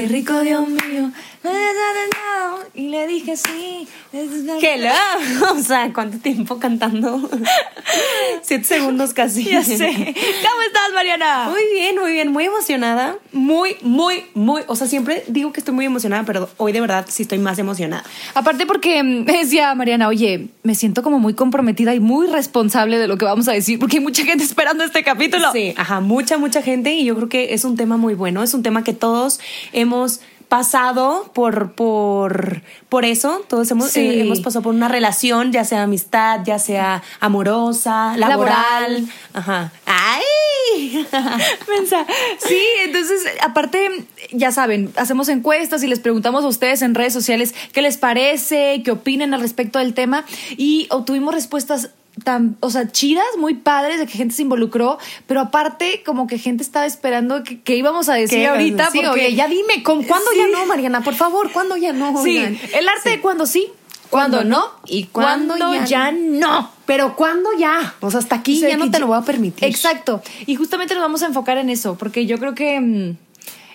Qué rico, Dios mío. Y le dije sí. Hello. O sea, ¿cuánto tiempo cantando? Siete segundos casi. Ya sé. ¿Cómo estás, Mariana? Muy bien, muy bien. Muy emocionada. Muy, muy, muy. O sea, siempre digo que estoy muy emocionada, pero hoy de verdad sí estoy más emocionada. Aparte porque mm, me decía Mariana, oye, me siento como muy comprometida y muy responsable de lo que vamos a decir, porque hay mucha gente esperando este capítulo. Sí, ajá, mucha, mucha gente. Y yo creo que es un tema muy bueno. Es un tema que todos hemos pasado por, por, por eso. Todos hemos, Sí. eh, hemos pasado por una relación, ya sea amistad, ya sea amorosa, laboral. Laboral. Ajá. ¡Ay! Sí, entonces, aparte, ya saben, hacemos encuestas y les preguntamos a ustedes en redes sociales qué les parece, qué opinan al respecto del tema y obtuvimos respuestas tan, o sea, chidas, muy padres, de que gente se involucró, pero aparte como que gente estaba esperando que, que íbamos a decir ahorita, Sí, porque oye, ya dime, ¿con cuándo Sí. ya no, Mariana? Por favor, ¿cuándo ya no? Sí, Oigan. el arte de cuando sí, cuando no y cuando ya, no. Pero ¿cuándo ya? O sea, hasta aquí O sea, ya no te ya- lo voy a permitir. Exacto. Y justamente nos vamos a enfocar en eso, porque yo creo que mm,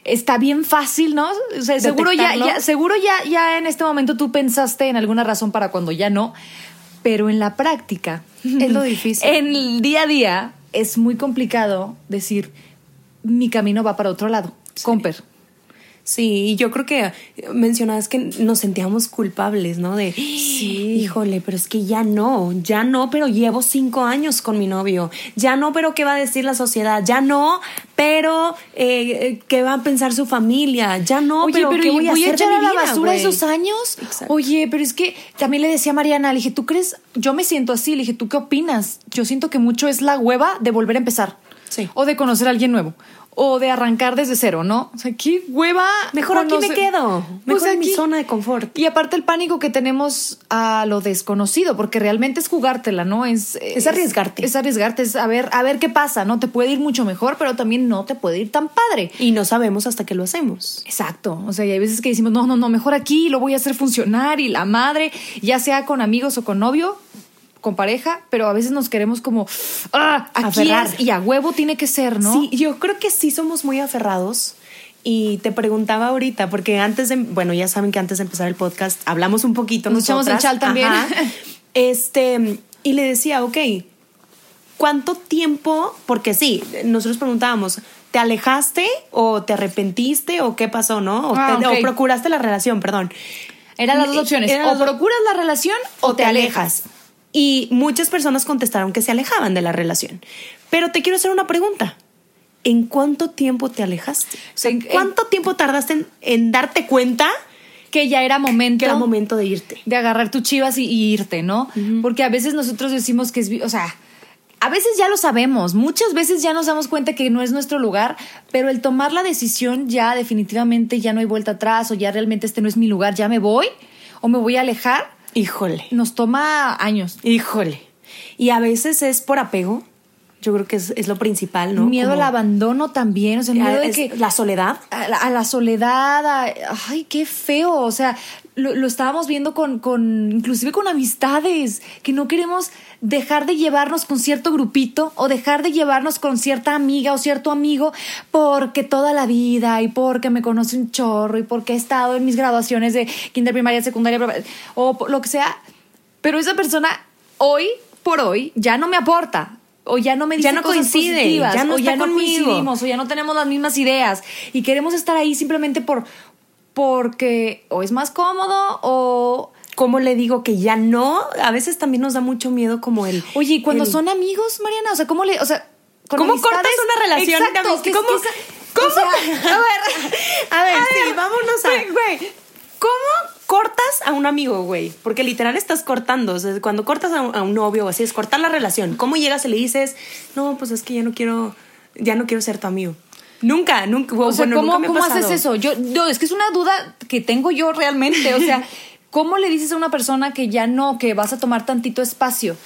está bien fácil, ¿no? O sea, seguro ya, ya, seguro ya, ya en este momento tú pensaste en alguna razón para cuando ya no, pero en la práctica Es lo difícil. En el día a día es muy complicado decir mi camino va para otro lado. Comper. Sí, y yo creo que mencionabas que nos sentíamos culpables, ¿no? De, Sí. híjole, pero es que ya no, ya no, pero llevo cinco años con mi novio, ya no, pero ¿qué va a decir la sociedad? Ya no, pero eh, eh, ¿qué va a pensar su familia? Ya no, Oye, pero, pero, ¿qué ¿y voy a hacer de echar mi a la vida, basura esos años? Exacto. Oye, pero es que también le decía a Mariana, le dije, ¿tú crees? Yo me siento así, le dije, ¿tú qué opinas? Yo siento que mucho es la hueva de volver a empezar. Sí. O de conocer a alguien nuevo. O de arrancar desde cero, ¿no? O sea, qué hueva. Mejor aquí me quedo, mejor Pues en mi zona de confort. Y aparte el pánico que tenemos a lo desconocido, porque realmente es jugártela, ¿no? Es, Es arriesgarte. Es, arriesgarte, es a ver, a ver qué pasa, ¿no? Te puede ir mucho mejor, pero también no te puede ir tan padre. Y no sabemos hasta que lo hacemos. Exacto. O sea, y hay veces que decimos, no, no, no, mejor aquí lo voy a hacer funcionar y la madre, ya sea con amigos o con novio, con pareja, pero a veces nos queremos como, ah, aquí Aferrar. es y a huevo tiene que ser, ¿no? Sí, yo creo que sí somos muy aferrados. Y te preguntaba ahorita, porque antes de, bueno, ya saben que antes de empezar el podcast hablamos un poquito. Nos echamos el nosotras. chal también. Ajá. Este, y le decía, ok, ¿cuánto tiempo? Porque sí, nosotros preguntábamos, ¿te alejaste o te arrepentiste o qué pasó, no? O, Ah, te- ok. o procuraste la relación, perdón. Eran las dos opciones. Eran o procuras la relación o, te alejas. Y muchas personas contestaron que se alejaban de la relación. Pero te quiero hacer una pregunta. ¿En cuánto tiempo te alejaste? O sea, En- en- ¿Cuánto tiempo tardaste en, en darte cuenta Que ya era momento. que era momento de irte? de agarrar tus chivas y, y irte, ¿no? Porque a veces nosotros decimos que es, o sea, a veces ya lo sabemos, muchas veces ya nos damos cuenta que no es nuestro lugar, pero el tomar la decisión ya definitivamente ya no hay vuelta atrás o ya realmente este no es mi lugar, ya me voy o me voy a alejar, Híjole, nos toma años. híjole. Y a veces es por apego. Yo creo que es, es lo principal, ¿no? miedo Como- al abandono también, o sea, miedo de que la soledad. a la, a la soledad, a- ay, qué feo, o sea, lo, lo estábamos viendo con, con, inclusive con amistades, que no queremos dejar de llevarnos con cierto grupito o dejar de llevarnos con cierta amiga o cierto amigo porque toda la vida y porque me conoce un chorro y porque he estado en mis graduaciones de kinder, primaria, secundaria o lo que sea, pero esa persona hoy por hoy ya no me aporta. O ya no me dice Ya no cosas coincide, positivas, ya no o ya no conmigo. coincidimos, o ya no tenemos las mismas ideas y queremos estar ahí simplemente por porque o es más cómodo o ¿Cómo le digo que ya no? A veces también nos da mucho miedo como el... Oye, ¿y cuando el- son amigos, Mariana? O sea, ¿cómo le, o sea, ¿Cómo amistades? cortas una relación Exacto, que- ¿Cómo- que cómo- o sea, a ver, A ver, A sí, vámonos a... güey, güey. ¿Cómo cortas a un amigo, güey? Porque literal estás cortando. O sea, cuando cortas a un, a un novio o así, es cortar la relación. ¿Cómo llegas y le dices, no, pues es que ya no quiero, ya no quiero ser tu amigo? Nunca, nunca. O sea, bueno, ¿cómo, nunca me cómo haces eso? Yo, yo, es que es una duda que tengo yo realmente. O sea, ¿cómo le dices a una persona que ya no, que vas a tomar tantito espacio?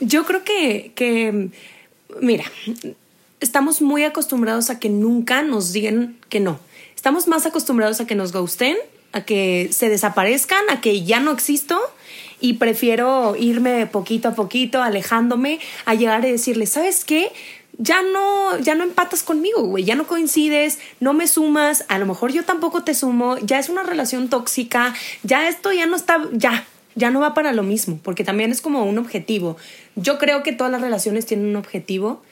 Yo creo que, que, mira, estamos muy acostumbrados a que nunca nos digan que no. Estamos más acostumbrados a que nos gusten, a que se desaparezcan, a que ya no existo y prefiero irme poquito a poquito, alejándome, a llegar y decirle, ¿sabes qué? Ya no, ya no empatas conmigo, güey, ya no coincides, no me sumas, a lo mejor yo tampoco te sumo, ya es una relación tóxica, ya esto ya no está, ya, ya no va para lo mismo, porque también es como un objetivo. Yo creo que todas las relaciones tienen un objetivo,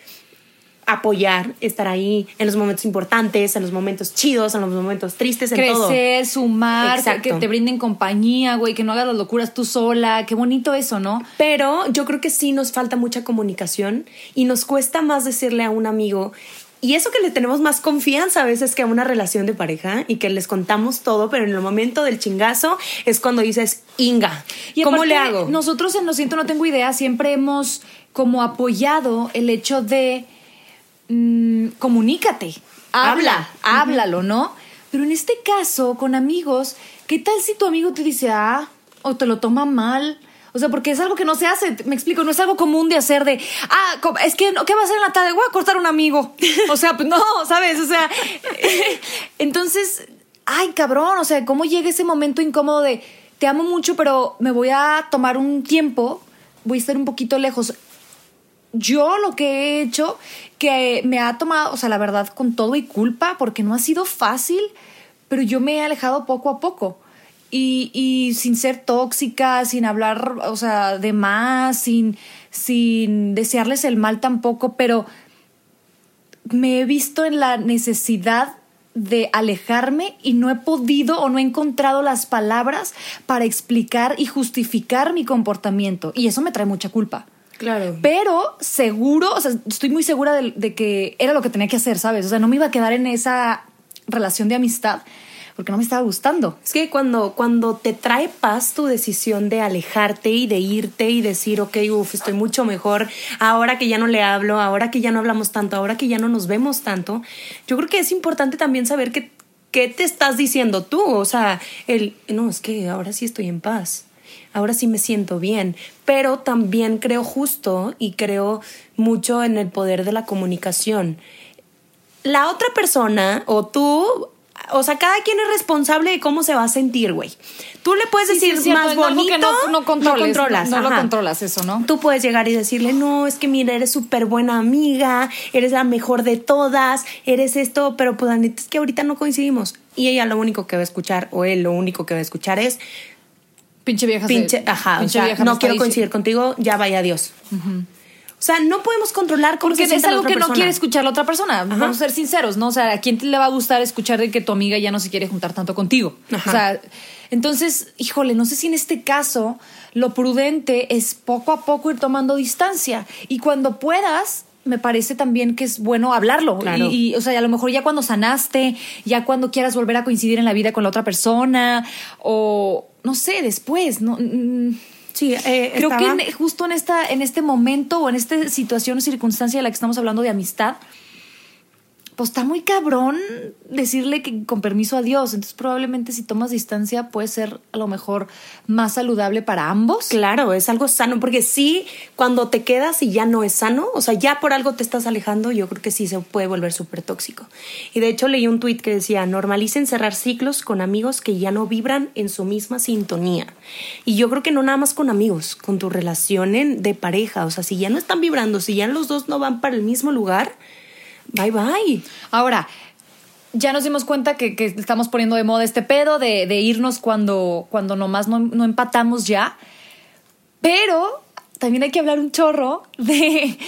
apoyar, estar ahí en los momentos importantes, en los momentos chidos, en los momentos tristes, en todo. Crecer, sumar, Exacto. que te brinden compañía, güey, que no hagas las locuras tú sola. Qué bonito eso, ¿no? Pero yo creo que sí nos falta mucha comunicación y nos cuesta más decirle a un amigo. Y eso que le tenemos más confianza a veces que a una relación de pareja y que les contamos todo, pero en el momento del chingazo es cuando dices, Inga, Y ¿cómo le hago? Nosotros en Lo Siento No Tengo Idea siempre hemos como apoyado el hecho de mm, comunícate, habla, Habla. háblalo, ¿no? Pero en este caso, con amigos, ¿qué tal si tu amigo te dice, ah, o te lo toma mal? O sea, porque es algo que no se hace, me explico, no es algo común de hacer de, ah, es que, ¿qué va a hacer en la tarde? Voy a cortar un amigo. O sea, pues no, ¿sabes? O sea, entonces, ay, cabrón, o sea, ¿cómo llega ese momento incómodo de, te amo mucho, pero me voy a tomar un tiempo, voy a estar un poquito lejos? Yo lo que he hecho, que me ha tomado, o sea, la verdad, con todo y culpa, porque no ha sido fácil, pero yo me he alejado poco a poco. Y, y sin ser tóxica, sin hablar, o sea, de más, sin, sin desearles el mal tampoco, pero me he visto en la necesidad de alejarme y no he podido o no he encontrado las palabras para explicar y justificar mi comportamiento. Y eso me trae mucha culpa. Claro. Pero seguro, o sea, estoy muy segura de, de que era lo que tenía que hacer, ¿sabes? O sea, no me iba a quedar en esa relación de amistad porque no me estaba gustando. Es que cuando, cuando te trae paz tu decisión de alejarte y de irte y decir, ok, uff, estoy mucho mejor, ahora que ya no le hablo, ahora que ya no hablamos tanto, ahora que ya no nos vemos tanto, yo creo que es importante también saber que, qué te estás diciendo tú. O sea, el, no, es que ahora sí estoy en paz. Ahora sí me siento bien, pero también creo justo y creo mucho en el poder de la comunicación. La otra persona o tú o sea, cada quien es responsable de cómo se va a sentir, güey. Tú le puedes Sí, decir más bonito, no- no controles, controlas, no- no lo controlas eso, ¿no? Tú puedes llegar y decirle, no, es que mira, eres súper buena amiga, eres la mejor de todas, eres esto, pero pues la neta es que ahorita no coincidimos. Y ella lo único que va a escuchar, o él lo único que va a escuchar es, Pinche vieja. pinche, ajá, o pinche sea, vieja no quiero coincidir contigo, ya vaya adiós. O sea, no podemos controlar cómo Porque se es la algo otra que no quiere escuchar la otra persona. Vamos a ser sinceros, ¿no? O sea, ¿a quién le va a gustar escuchar de que tu amiga ya no se quiere juntar tanto contigo? Ajá. O sea, entonces, híjole, no sé si en este caso lo prudente es poco a poco ir tomando distancia. Y cuando puedas, me parece también que es bueno hablarlo. Claro. Y, y, o sea, a lo mejor ya cuando sanaste, ya cuando quieras volver a coincidir en la vida con la otra persona, o no sé, después, ¿no? Mm, Sí, eh, Creo estaba- que en- justo en esta, en este momento o en esta situación o circunstancia de la que estamos hablando de amistad, pues está muy cabrón decirle que con permiso a Dios. Entonces, probablemente si tomas distancia puede ser a lo mejor más saludable para ambos. Claro, es algo sano, porque sí, cuando te quedas y ya no es sano, o sea, ya por algo te estás alejando, yo creo que sí se puede volver súper tóxico. Y de hecho leí un tuit que decía, normalicen cerrar ciclos con amigos que ya no vibran en su misma sintonía. Y yo creo que no nada más con amigos, con tu relación en- de pareja, o sea, si ya no están vibrando, si ya los dos no van para el mismo lugar, bye bye. Ahora, ya nos dimos cuenta que, que estamos poniendo de moda este pedo de, de irnos cuando, cuando nomás no, no empatamos ya. Pero también hay que hablar un chorro de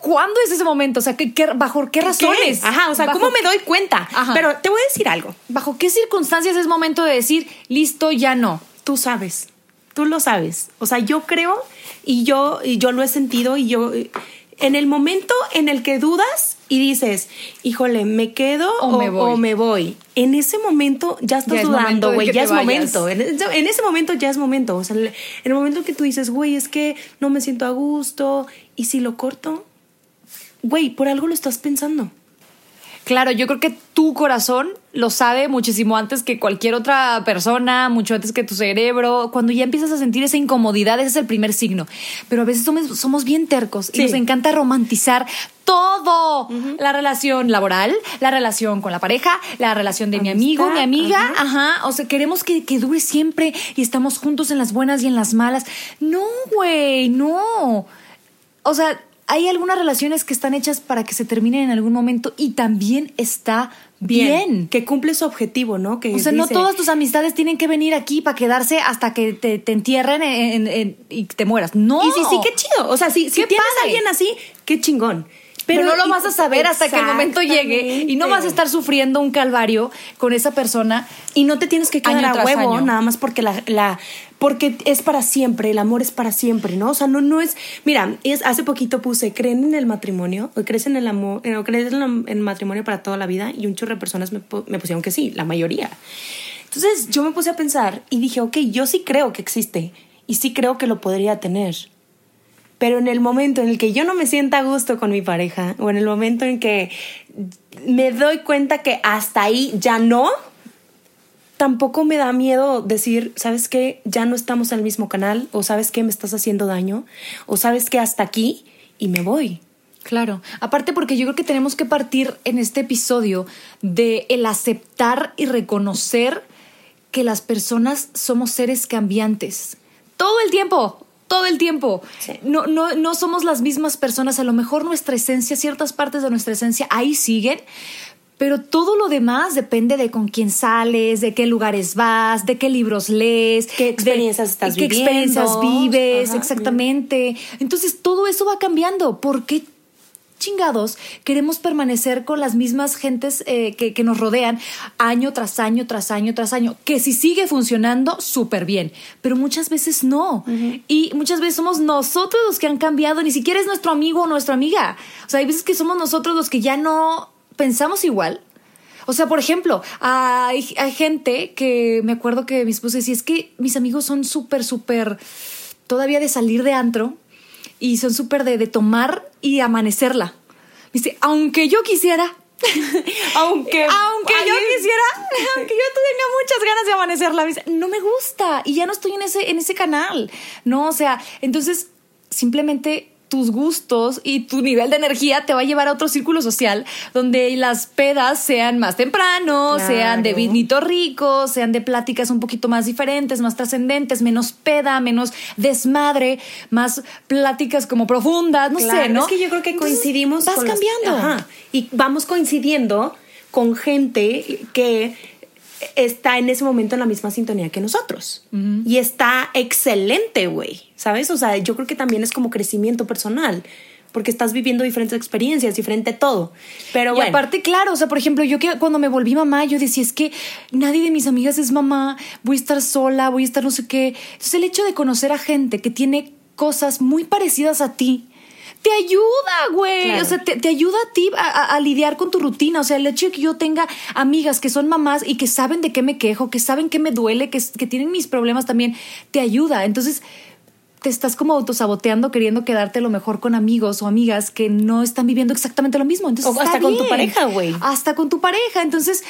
cuándo es ese momento, o sea, ¿qué, qué- bajo qué razones. ¿Qué? Ajá, o sea, Bajo- ¿cómo me doy cuenta? Ajá. Pero te voy a decir algo, ¿Bajo qué circunstancias es momento de decir, listo, ya no? tú sabes. tú lo sabes. O sea, yo creo y yo, y yo lo he sentido y yo, en el momento en el que dudas y dices, híjole, ¿me quedo o, me, voy. En ese momento ya estás dudando, güey, ya es momento. En, ese momento ya es momento. O sea, en el momento que tú dices, güey, es que no me siento a gusto y si lo corto, güey, por algo lo estás pensando. Claro, yo creo que tu corazón lo sabe muchísimo antes que cualquier otra persona, mucho antes que tu cerebro. Cuando ya empiezas a sentir esa incomodidad, ese es el primer signo. Pero a veces somos, bien tercos y nos encanta romantizar todo. La relación laboral, la relación con la pareja, la relación de mi amigo, mi amiga. Ajá. O sea, queremos que, que dure siempre y estamos juntos en las buenas y en las malas. No, güey, no. O sea, hay algunas relaciones que están hechas para que se terminen en algún momento y también está bien. Que cumple su objetivo, ¿no? Que o sea, no todas tus amistades tienen que venir aquí para quedarse hasta que te, entierren y te mueras. No. Y sí, sí, qué chido. O sea, si, si tienes a alguien así, qué chingón. Pero, no lo vas a saber hasta que el momento llegue y no vas a estar sufriendo un calvario con esa persona. Y no te tienes que quedar a huevo nada más porque la, la, porque es para siempre, el amor es para siempre, ¿no? O sea, no, no es, mira, es, hace poquito puse, ¿creen en el matrimonio? ¿O crees en el amor? Eh, ¿O crees en el matrimonio para toda la vida? Y un chorro de personas me, me pusieron que sí, la mayoría. Entonces yo me puse a pensar y dije, ok, yo sí creo que existe y sí creo que lo podría tener pero en el momento en el que yo no me sienta a gusto con mi pareja o en el momento en que me doy cuenta que hasta ahí ya no, tampoco me da miedo decir, ¿sabes qué? Ya no estamos en el mismo canal o sabes qué? Me estás haciendo daño o sabes qué? Hasta aquí y me voy. Claro, aparte porque yo creo que tenemos que partir en este episodio de el aceptar y reconocer que las personas somos seres cambiantes. Todo el tiempo, todo el tiempo. No, no, no somos las mismas personas. A lo mejor nuestra esencia, ciertas partes de nuestra esencia ahí siguen, pero todo lo demás depende de con quién sales, de qué lugares vas, de qué libros lees, qué experiencias estás viviendo. Qué experiencias vives, exactamente. Entonces todo eso va cambiando. ¿Por qué chingados queremos permanecer con las mismas gentes eh, que, nos rodean año tras año, tras año, tras año? Que si sigue funcionando, súper bien, pero muchas veces no. Y muchas veces somos nosotros los que han cambiado, ni siquiera es nuestro amigo o nuestra amiga. O sea, hay veces que somos nosotros los que ya no pensamos igual. O sea, por ejemplo, hay, gente que me acuerdo que mi esposa decía, es que mis amigos son súper, súper todavía de salir de antro y son súper de, de, tomar y amanecerla. Dice, aunque yo quisiera, aunque, aunque yo quisiera, aunque yo tenga muchas ganas de amanecerla, dice, no me gusta y ya no estoy en ese, en ese canal. No, o sea, entonces simplemente tus gustos y tu nivel de energía te va a llevar a otro círculo social donde las pedas sean más temprano, sean de vinito rico, sean de pláticas un poquito más diferentes, más trascendentes, menos peda, menos desmadre, más pláticas como profundas, no sé, ¿no? Es que yo creo que coincidimos. vas cambiando. y vamos coincidiendo con gente que está en ese momento en la misma sintonía que nosotros. Y está excelente, güey. ¿Sabes? O sea, yo creo que también es como crecimiento personal. Porque estás viviendo diferentes experiencias, diferente todo. Pero y aparte, claro, o sea, por ejemplo, yo que cuando me volví mamá, yo decía, es que nadie de mis amigas es mamá, voy a estar sola, voy a estar no sé qué. Entonces, el hecho de conocer a gente que tiene cosas muy parecidas a ti, te ayuda, güey. O sea, te, ayuda a ti a, lidiar con tu rutina. O sea, el hecho de que yo tenga amigas que son mamás y que saben de qué me quejo, que saben qué me duele, que, que tienen mis problemas también, te ayuda. Entonces, te estás como autosaboteando queriendo quedarte lo mejor con amigos o amigas que no están viviendo exactamente lo mismo. Entonces, o hasta con tu pareja, güey. Hasta con tu pareja. Entonces,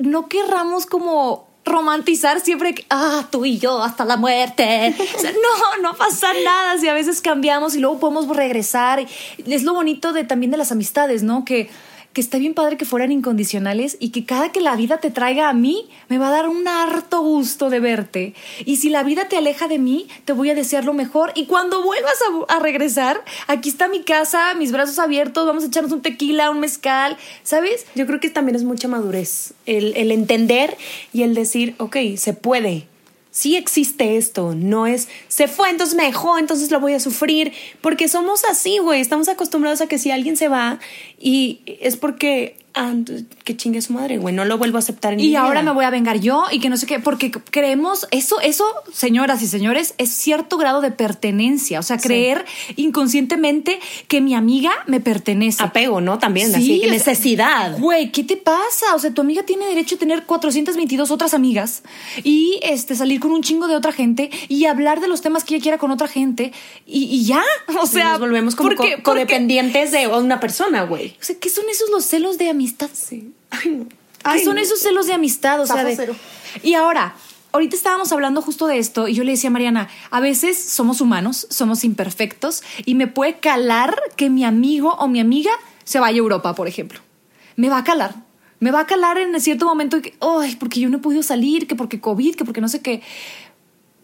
no querramos como romantizar siempre que, ah, tú y yo hasta la muerte. no, no pasa nada si a veces cambiamos y luego podemos regresar. Es lo bonito de también de las amistades, ¿no? Que que está bien padre que fueran incondicionales y que cada que la vida te traiga a mí, me va a dar un harto gusto de verte. Y si la vida te aleja de mí, te voy a desear lo mejor. Y cuando vuelvas a, regresar, aquí está mi casa, mis brazos abiertos, vamos a echarnos un tequila, un mezcal, ¿sabes? Yo creo que también es mucha madurez el, el entender y el decir, ok, se puede sí existe esto, no es se fue, entonces me dejó, entonces lo voy a sufrir, porque somos así, güey, estamos acostumbrados a que si alguien se va y es porque ah, que chingue su madre, güey, no lo vuelvo a aceptar en Y ahora me voy a vengar yo y que no sé qué, porque creemos, eso, eso, señoras y señores, es cierto grado de pertenencia, o sea, creer inconscientemente que mi amiga me pertenece. Apego, ¿no? También, así, necesidad. Güey, ¿qué te pasa? O sea, tu amiga tiene derecho a tener 422 otras amigas y este, salir con un chingo de otra gente y hablar de los temas que ella quiera con otra gente y, ya, o sea... nos volvemos como codependientes de una persona, güey. O sea, ¿qué son esos los celos de amistad? Sí. Ay, ¿Qué son esos celos de amistad? O sea, Y ahora, ahorita estábamos hablando justo de esto y yo le decía a Mariana, a veces somos humanos, somos imperfectos y me puede calar que mi amigo o mi amiga se vaya a Europa, por ejemplo. Me va a calar. Me va a calar en cierto momento que, ay, porque yo no he podido salir, que porque COVID, que porque no sé qué.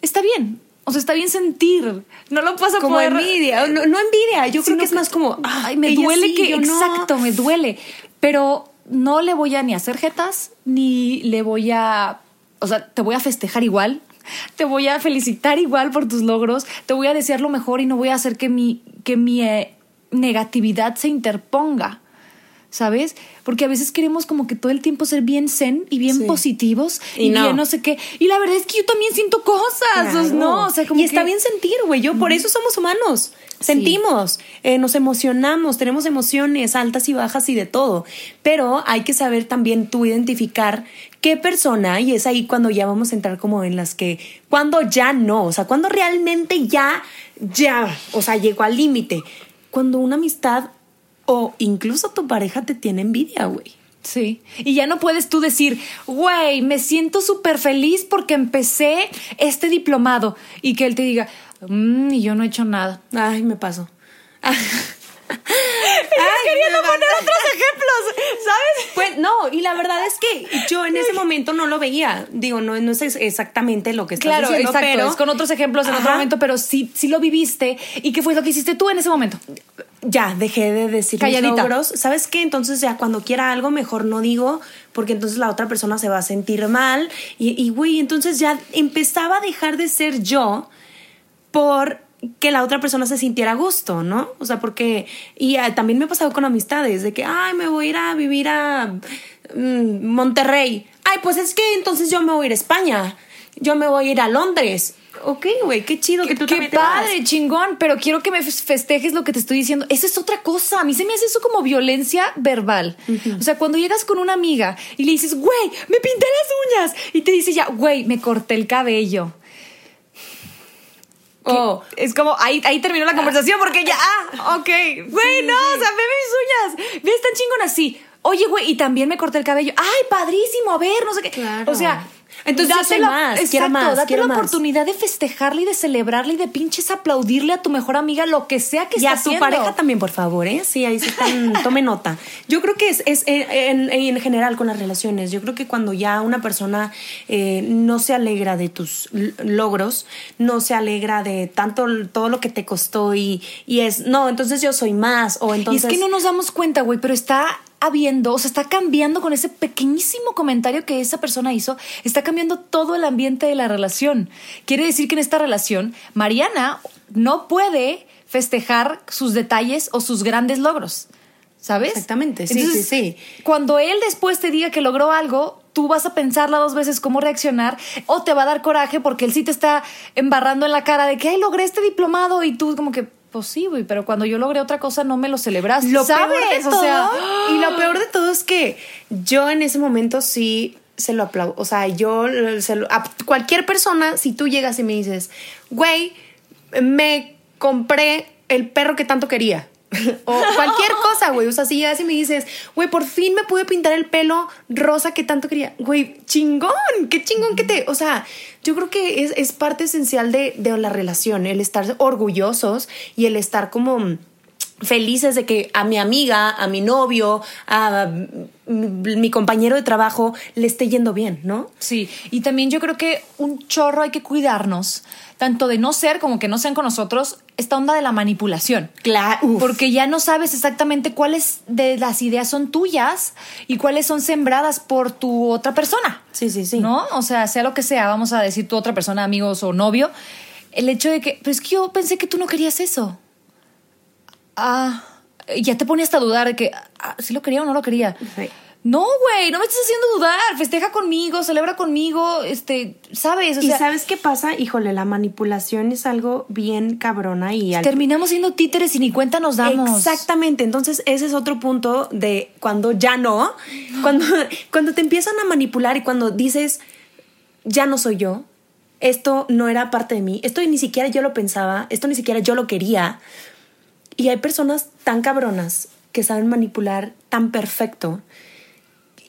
Está bien. O sea, está bien sentir. No lo pasa como envidia. No, envidia. Yo creo que es más como, ay, me duele que, exacto, me duele. Pero no le voy a ni hacer jetas, ni le voy a, o sea, te voy a festejar igual, te voy a felicitar igual por tus logros, te voy a desear lo mejor y no voy a hacer que mi, que mi eh, negatividad se interponga. ¿Sabes? Porque a veces queremos como que todo el tiempo ser bien zen y bien positivos y, bien no sé qué. Y la verdad es que yo también siento cosas, ¿no? O sea, como y está bien sentir, güey. Yo, por eso somos humanos. Sentimos, eh, nos emocionamos, tenemos emociones altas y bajas y de todo. Pero hay que saber también tú identificar qué persona, y es ahí cuando ya vamos a entrar como en las que, cuando ya no, o sea, cuando realmente ya, ya, o sea, llegó al límite. Cuando una amistad o incluso tu pareja te tiene envidia, güey. Sí. Y ya no puedes tú decir, güey, me siento súper feliz porque empecé este diplomado. Y que él te diga, mmm, y yo no he hecho nada. Ay, me paso. Ay, queriendo poner otros ejemplos, ¿sabes? Pues no, y la verdad es que yo en ese momento no lo veía. Digo, no, no es exactamente lo que estás claro, diciendo, exacto, pero... es con otros ejemplos en otro momento, pero sí, sí lo viviste. ¿Y qué fue lo que hiciste tú en ese momento? ya dejé de decir Calladita. logros. ¿Sabes qué? Entonces ya cuando quiera algo mejor no digo porque entonces la otra persona se va a sentir mal y güey, entonces ya empezaba a dejar de ser yo por que la otra persona se sintiera a gusto, ¿no? O sea, porque y ah, también me ha pasado con amistades de que, ay, me voy a ir a vivir a mm, Monterrey. Ay, pues es que entonces yo me voy a ir a España. Yo me voy a ir a Londres ok, güey, qué chido que tú Qué padre, chingón, pero quiero que me festejes lo que te estoy diciendo. Esa es otra cosa. A mí se me hace eso como violencia verbal. O sea, cuando llegas con una amiga y le dices, güey, me pinté las uñas. Y te dice ya, güey, me corté el cabello. Oh. Es como, ahí, ahí terminó la conversación porque ya, ah, ok, güey, no, o sea, ve mis uñas, ve, están chingón así. Oye, güey, y también me corté el cabello. Ay, padrísimo, a ver, no sé qué. O sea, entonces date la, más, quiero más, date la oportunidad de festejarle y de celebrarle y de pinches aplaudirle a tu mejor amiga lo que sea que y a tu pareja también, por favor, ¿eh? Sí, ahí sí están, tome nota. Yo creo que es, es en, en, general con las relaciones. Yo creo que cuando ya una persona eh, no se alegra de tus logros, no se alegra de tanto todo lo que te costó y, y es, no, entonces yo soy más o entonces... Y es que no nos damos cuenta, güey, pero está habiendo, o sea, está cambiando con ese pequeñísimo comentario que esa persona hizo, está cambiando todo el ambiente de la relación. Quiere decir que en esta relación, Mariana no puede festejar sus detalles o sus grandes logros. ¿Sabes? Exactamente, sí, sí, sí. Cuando él después te diga que logró algo, tú vas a pensarla dos veces cómo reaccionar o te va a dar coraje porque él sí te está embarrando en la cara de que, ay, logré este diplomado y tú como que, sí, güey, pero cuando yo logré otra cosa no me lo celebraste. Lo ¿sabes? Peor de todo, o sea, y lo peor de todo es que yo en ese momento sí se lo aplaudo. O sea, yo se lo, a cualquier persona, si tú llegas y me dices, güey, me compré el perro que tanto quería. o cualquier cosa, güey. O sea, si llegas y me dices, güey, por fin me pude pintar el pelo rosa que tanto quería. Güey, chingón, qué chingón que te. O sea, yo creo que es, es parte esencial de, de la relación, el estar orgullosos y el estar como felices de que a mi amiga, a mi novio, a mi compañero de trabajo le esté yendo bien, ¿no? Sí, y también yo creo que un chorro hay que cuidarnos, tanto de no ser como que no sean con nosotros, esta onda de la manipulación. Claro. Porque ya no sabes exactamente cuáles de las ideas son tuyas y cuáles son sembradas por tu otra persona. Sí, sí, sí. ¿No? O sea, sea lo que sea, vamos a decir tu otra persona, amigos o novio, el hecho de que, pues que yo pensé que tú no querías eso. Ah, ya te pone hasta a dudar de que ah, si lo quería o no lo quería. Sí. No, güey, no me estás haciendo dudar. Festeja conmigo, celebra conmigo, este, ¿sabes? O ¿Y sabes qué pasa? Híjole, la manipulación es algo bien cabrona y al- terminamos siendo títeres y ni cuenta nos damos. Exactamente, entonces ese es otro punto de cuando ya no, cuando, cuando te empiezan a manipular y cuando dices, ya no soy yo, esto no era parte de mí, esto ni siquiera yo lo pensaba, esto ni siquiera yo lo quería. Y hay personas tan cabronas que saben manipular tan perfecto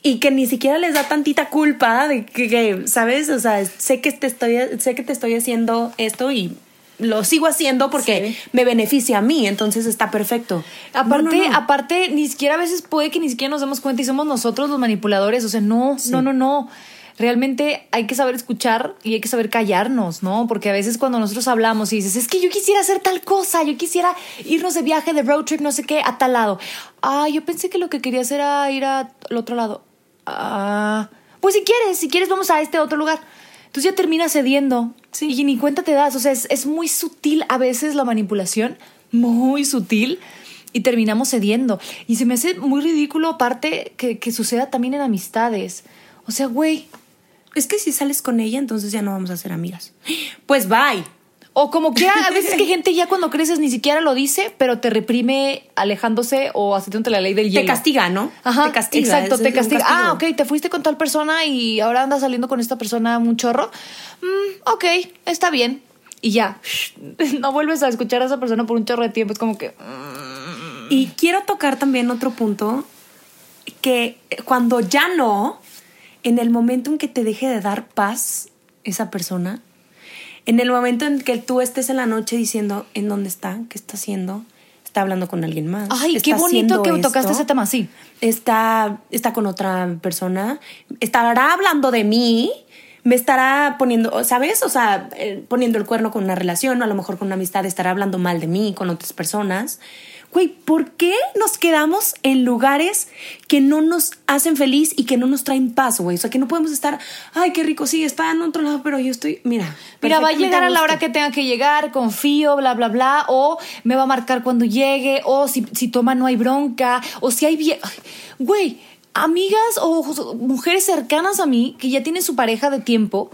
y que ni siquiera les da tantita culpa de que, que, ¿sabes? O sea, sé que te estoy, sé que te estoy haciendo esto y lo sigo haciendo porque Sí. me beneficia a mí, entonces está perfecto. Aparte, No, no, no. aparte, ni siquiera a veces puede que ni siquiera nos demos cuenta y somos nosotros los manipuladores. O sea, no, no, no, no. Realmente hay que saber escuchar y hay que saber callarnos, ¿no? Porque a veces cuando nosotros hablamos y dices, es que yo quisiera hacer tal cosa, yo quisiera irnos de viaje, de road trip, no sé qué, a tal lado. Ah, yo pensé que lo que querías era ir al otro lado. Ah, pues si quieres, si quieres vamos a este otro lugar. Entonces ya terminas cediendo. Sí. Y ni cuenta te das. O sea, es, es muy sutil a veces la manipulación, muy sutil. Y terminamos cediendo. Y se me hace muy ridículo, aparte, que, que suceda también en amistades. O sea, güey. Es que si sales con ella, entonces ya no vamos a ser amigas. Pues bye. O como que a veces que gente ya cuando creces ni siquiera lo dice, pero te reprime alejándose o haciéndote la ley del hielo. Te castiga, ¿no? Ajá, Te castiga. Exacto, te castiga. Ah, ok, te fuiste con tal persona y ahora andas saliendo con esta persona un chorro. Mm, ok, está bien. Y ya, no vuelves a escuchar a esa persona por un chorro de tiempo. Es como que... mm, Y quiero tocar también otro punto, que cuando ya no, en el momento en que te deje de dar paz esa persona, en el momento en que tú estés en la noche diciendo en dónde está, qué está haciendo, está hablando con alguien más. Ay, qué está bonito que tocaste ese tema, sí. Está, está con otra persona, estará hablando de mí, me estará poniendo, ¿sabes? O sea, eh, poniendo el cuerno con una relación, o a lo mejor con una amistad, estará hablando mal de mí con otras personas. Güey, ¿por qué nos quedamos en lugares que no nos hacen feliz y que no nos traen paz, güey? O sea, que no podemos estar, ay, qué rico, sí, está en otro lado, pero yo estoy, mira. Mira, va a llegar a la hora que tenga que llegar, confío, bla, bla, bla, o me va a marcar cuando llegue, o si, si toma no hay bronca, o si hay... vie- Ay, Güey, amigas o mujeres cercanas a mí que ya tienen su pareja de tiempo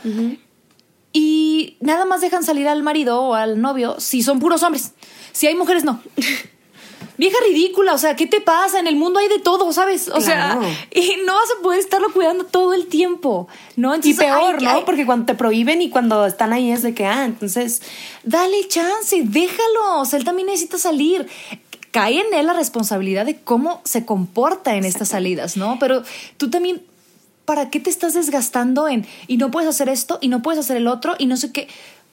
y nada más dejan salir al marido o al novio si son puros hombres. Si hay mujeres, no. Vieja ridícula, o sea, ¿qué te pasa? En el mundo hay de todo, ¿sabes? O Claro. sea, y no vas a poder estarlo cuidando todo el tiempo, ¿no? Y peor, ¿no? Porque cuando te prohíben y cuando están ahí es de que, ah, entonces Dale chance, déjalo. O sea, él también necesita salir. Cae en él la responsabilidad de cómo se comporta en estas salidas, ¿no? Pero tú también, ¿para qué te estás desgastando en y no puedes hacer esto y no puedes hacer el otro y no sé qué?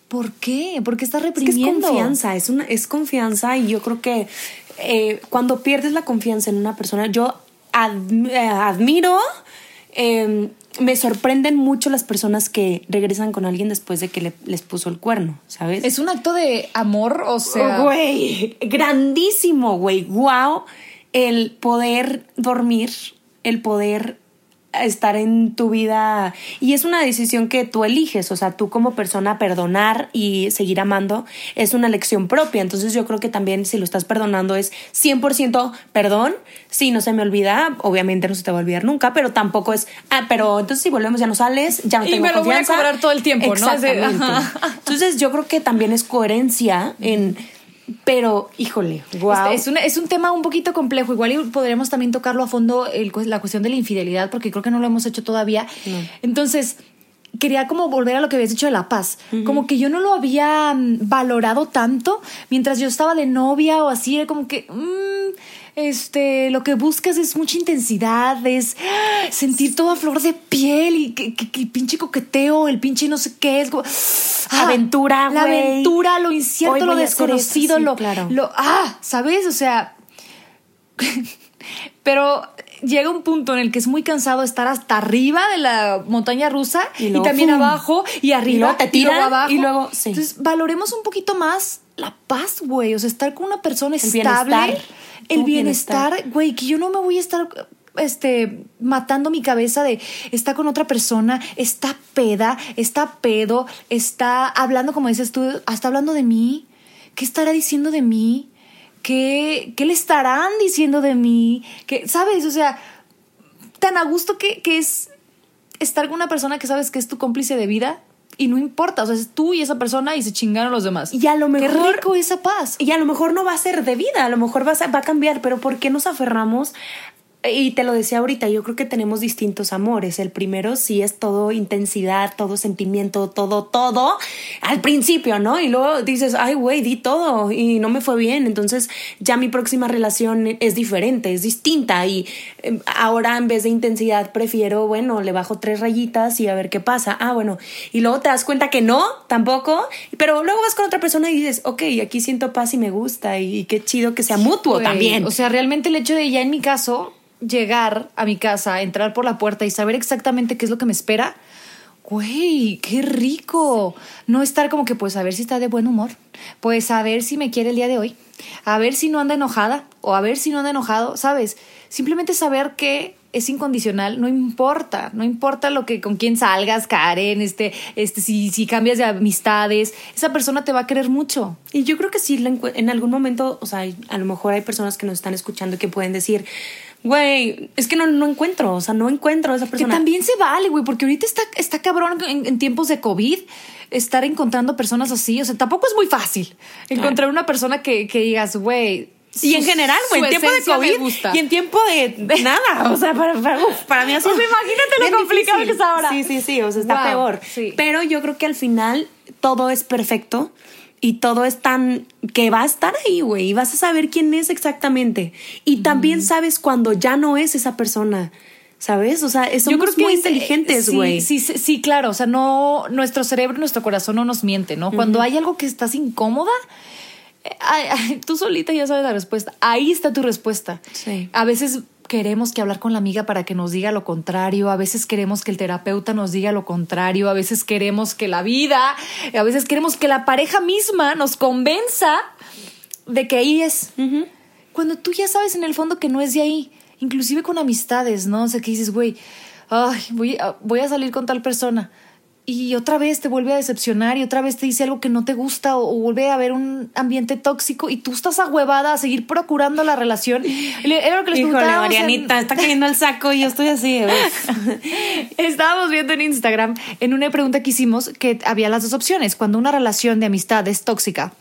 ¿Por qué? ¿Por qué estás Es que es reprimiendo? confianza, es, una, es confianza y yo creo que eh, cuando pierdes la confianza en una persona, yo eh, admiro, eh, me sorprenden mucho las personas que regresan con alguien después de que le- les puso el cuerno, ¿sabes? Es un acto de amor, o sea. Oh, güey, grandísimo, güey, wow, el poder dormir, el poder estar en tu vida y es una decisión que tú eliges, o sea, tú como persona perdonar y seguir amando es una elección propia, entonces yo creo que también si lo estás perdonando es 100% perdón, si no se me olvida, obviamente no se te va a olvidar nunca, pero tampoco es, ah, pero entonces si volvemos ya no sales, ya no Y tengo me lo voy a cobrar todo el tiempo, ¿no? Exactamente. Entonces yo creo que también es coherencia en, pero híjole, wow. Es, una- es un tema un poquito complejo. Igual podremos también tocarlo a fondo el la cuestión de la infidelidad, porque creo que no lo hemos hecho todavía. Entonces, quería como volver a lo que habías dicho de la paz. Como que yo no lo había mm, valorado tanto mientras yo estaba de novia o así, era como que. mm, este, lo que buscas es mucha intensidad, es sentir toda flor de piel y que, que- que el pinche coqueteo, el pinche no sé qué, es como, ah, Aventura, La aventura, lo incierto, lo desconocido, esto, sí, lo, claro. lo, ah, ¿sabes? O sea, pero llega un punto en el que es muy cansado estar hasta arriba de la montaña rusa Y también ¡fum! abajo y arriba Y luego te y luego tiran, abajo. y luego- sí. Entonces, valoremos un poquito más la paz, güey, o sea, estar con una persona El estable, bienestar. el bienestar. güey, que yo no me voy a estar este matando mi cabeza de está con otra persona, está peda, está pedo, está hablando como dices tú, está hablando de mí, ¿qué estará diciendo de mí? ¿qué, qué le estarán diciendo de mí? ¿Qué, ¿Sabes? O sea, tan a gusto que, que es estar con una persona que sabes que es tu cómplice de vida y no importa, o sea, es tú y esa persona y se chingaron los demás. Y a lo mejor. Qué rico esa paz. Y a lo mejor no va a ser de vida, a lo mejor va a, va a cambiar, pero ¿por qué nos aferramos y te lo decía ahorita, yo creo que tenemos distintos amores. El primero sí es todo intensidad, todo sentimiento, todo, todo al principio, ¿no? Y luego dices, ay, güey, di todo y no me fue bien. Entonces ya mi próxima relación es diferente, es distinta. Y em, ahora en vez de intensidad prefiero, bueno, le bajo tres rayitas y a ver qué pasa. Ah, bueno. Y luego te das cuenta que no, tampoco. Pero luego vas con otra persona y dices, ok, aquí siento paz y me gusta y, qué chido que sea mutuo también. O sea, realmente el hecho de ya en mi caso llegar a mi casa, entrar por la puerta y saber exactamente qué es lo que me espera, güey, qué rico. No estar como que, pues, a ver si está de buen humor, pues, a ver si me quiere el día de hoy, a ver si no anda enojada o a ver si no anda enojado, ¿sabes? Simplemente saber que es incondicional, no importa, no importa lo que con quién salgas, Karen, este, este, si, si cambias de amistades, esa persona te va a querer mucho. Y yo creo que sí, en algún momento, o sea, a lo mejor hay personas que nos están escuchando que pueden decir, güey, es que no, no encuentro, o sea, no encuentro a esa persona. Que también se vale, güey, porque ahorita está, está cabrón en, tiempos de COVID estar encontrando personas así. O sea, tampoco es muy fácil encontrar una persona que, que digas, güey, y en general, güey, en tiempo de COVID y en tiempo de, nada. O sea, para, para, mí así. imagínate lo complicado que es ahora. Sí, sí, sí. O sea, está peor. Pero yo creo que al final todo es perfecto y todo es tan que va a estar ahí, güey, y vas a saber quién es exactamente. Y también sabes cuando ya no es esa persona. ¿Sabes? O sea, somos Yo creo que muy inteligentes, güey. Sí, sí, sí, claro. O sea, no, nuestro cerebro nuestro corazón no nos miente, ¿no? Cuando hay algo que estás incómoda, eh, tú solita ya sabes la respuesta. Ahí está tu respuesta. Sí. A veces queremos que hablar con la amiga para que nos diga lo contrario, a veces queremos que el terapeuta nos diga lo contrario, a veces queremos que la vida, a veces queremos que la pareja misma nos convenza de que ahí es. Cuando tú ya sabes en el fondo que no es de ahí, inclusive con amistades, ¿no? O sea, que dices, güey, ay, voy, voy a salir con tal persona y otra vez te vuelve a decepcionar y otra vez te dice algo que no te gusta o, vuelve a haber un ambiente tóxico y tú estás ahuevada a seguir procurando la relación. Era lo que les Híjole, Marianita, está cayendo el saco y yo estoy así. Estábamos viendo en Instagram en una pregunta que hicimos que había las dos opciones. Cuando una relación de amistad es tóxica,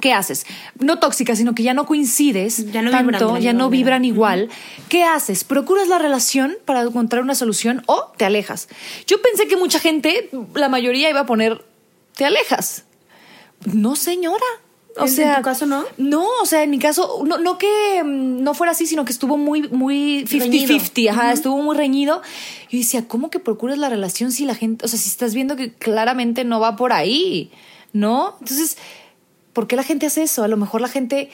¿Qué haces? No tóxica, sino que ya no coincides ya no tanto, ya no vibran igual. ¿Qué haces? ¿Procuras la relación para encontrar una solución o te alejas? Yo pensé que mucha gente, la mayoría iba a poner te alejas. No, señora. O sea, ¿En tu caso no? No, o sea, en mi caso, no, no que mm, no fuera así, sino que estuvo muy, muy 50-50, ajá, estuvo muy reñido. Y decía, ¿cómo que procuras la relación si la gente, o sea, si estás viendo que claramente no va por ahí, ¿no? Entonces, ¿Por qué la gente hace eso? A lo mejor la gente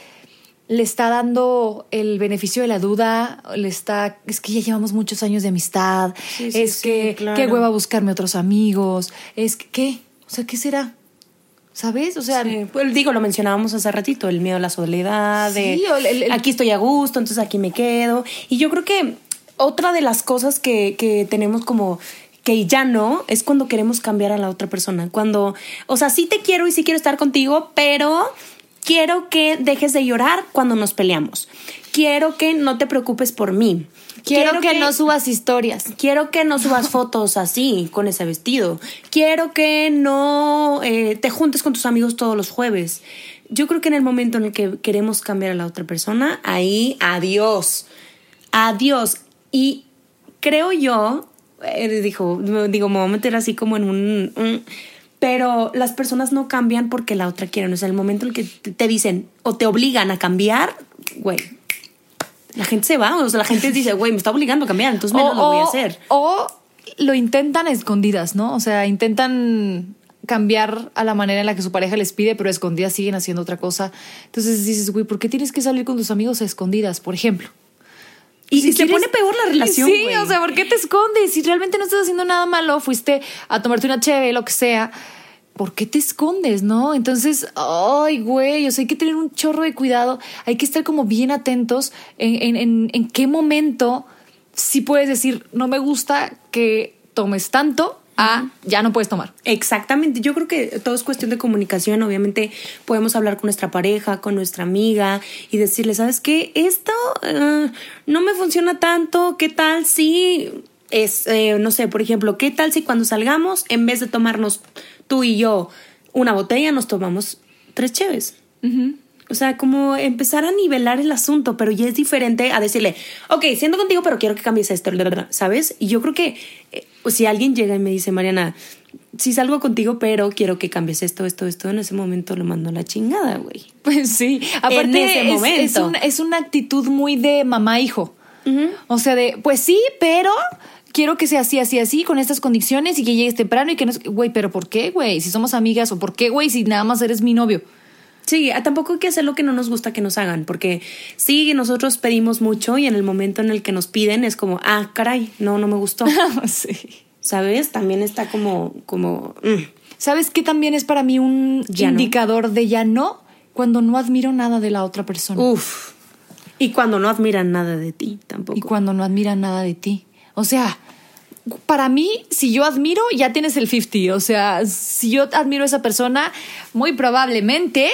le está dando el beneficio de la duda, le está, es que ya llevamos muchos años de amistad, es que qué hueva buscarme otros amigos, es que, ¿qué? O sea, ¿qué será? ¿Sabes? O sea, pues, digo, lo mencionábamos hace ratito, el miedo a la soledad, de aquí estoy a gusto, entonces aquí me quedo. Y yo creo que otra de las cosas que, que tenemos como que ya no es cuando queremos cambiar a la otra persona. Cuando, o sea, sí te quiero y sí quiero estar contigo, pero quiero que dejes de llorar cuando nos peleamos. Quiero que no te preocupes por mí. Quiero, que, no subas historias. Quiero que no subas fotos así, con ese vestido. Quiero que no eh, te juntes con tus amigos todos los jueves. Yo creo que en el momento en el que queremos cambiar a la otra persona, ahí adiós. Adiós. Y creo yo dijo, digo, me voy a meter así como en un, Pero las personas no cambian porque la otra quiere. O sea, el momento en el que te dicen o te obligan a cambiar, güey, la gente se va. O sea, la gente dice, güey, me está obligando a cambiar, entonces menos lo voy a hacer. O lo intentan escondidas, ¿no? O sea, intentan cambiar a la manera en la que su pareja les pide, pero escondidas siguen haciendo otra cosa. Entonces dices, güey, ¿por qué tienes que salir con tus amigos a escondidas, por ejemplo? Y, se pone peor la relación. Sí, o sea, ¿por qué te escondes? Si realmente no estás haciendo nada malo, fuiste a tomarte una cheve, lo que sea. ¿Por qué te escondes, no? Entonces, ay, güey, o sea, hay que tener un chorro de cuidado. Hay que estar como bien atentos en, en, en, qué momento sí puedes decir, no me gusta que tomes tanto a ya no puedes tomar. Exactamente, yo creo que todo es cuestión de comunicación, obviamente podemos hablar con nuestra pareja, con nuestra amiga y decirle, ¿sabes qué? Esto eh, no me funciona tanto, ¿qué tal si es, eh, no sé, por ejemplo, ¿qué tal si cuando salgamos, en vez de tomarnos tú y yo una botella, nos tomamos tres cheves? O sea, como empezar a nivelar el asunto, pero ya es diferente a decirle, ok, siendo contigo, pero quiero que cambies esto, ¿sabes? Y yo creo que eh, si alguien llega y me dice, Mariana, si salgo contigo, pero quiero que cambies esto, esto, esto, en ese momento lo mando a la chingada, güey. Pues sí, aparte en ese es, momento. Es, una actitud muy de mamá-hijo. O sea, de, pues sí, pero quiero que sea así, así, así, con estas condiciones y que llegues temprano y que no... Güey, pero ¿por qué, güey? Si somos amigas o ¿por qué, güey? Si nada más eres mi novio. Sí, tampoco hay que hacer lo que no nos gusta que nos hagan, porque sí, nosotros pedimos mucho y en el momento en el que nos piden es como, ah, caray, no, no me gustó. sí. ¿Sabes? También está como, como. Mm. ¿Sabes qué también es para mí un indicador de ya no? Cuando no admiro nada de la otra persona. Uf. Y cuando no admiran nada de ti tampoco. Y cuando no admiran nada de ti. O sea, para mí, si yo admiro, ya tienes el 50. O sea, si yo admiro a esa persona, muy probablemente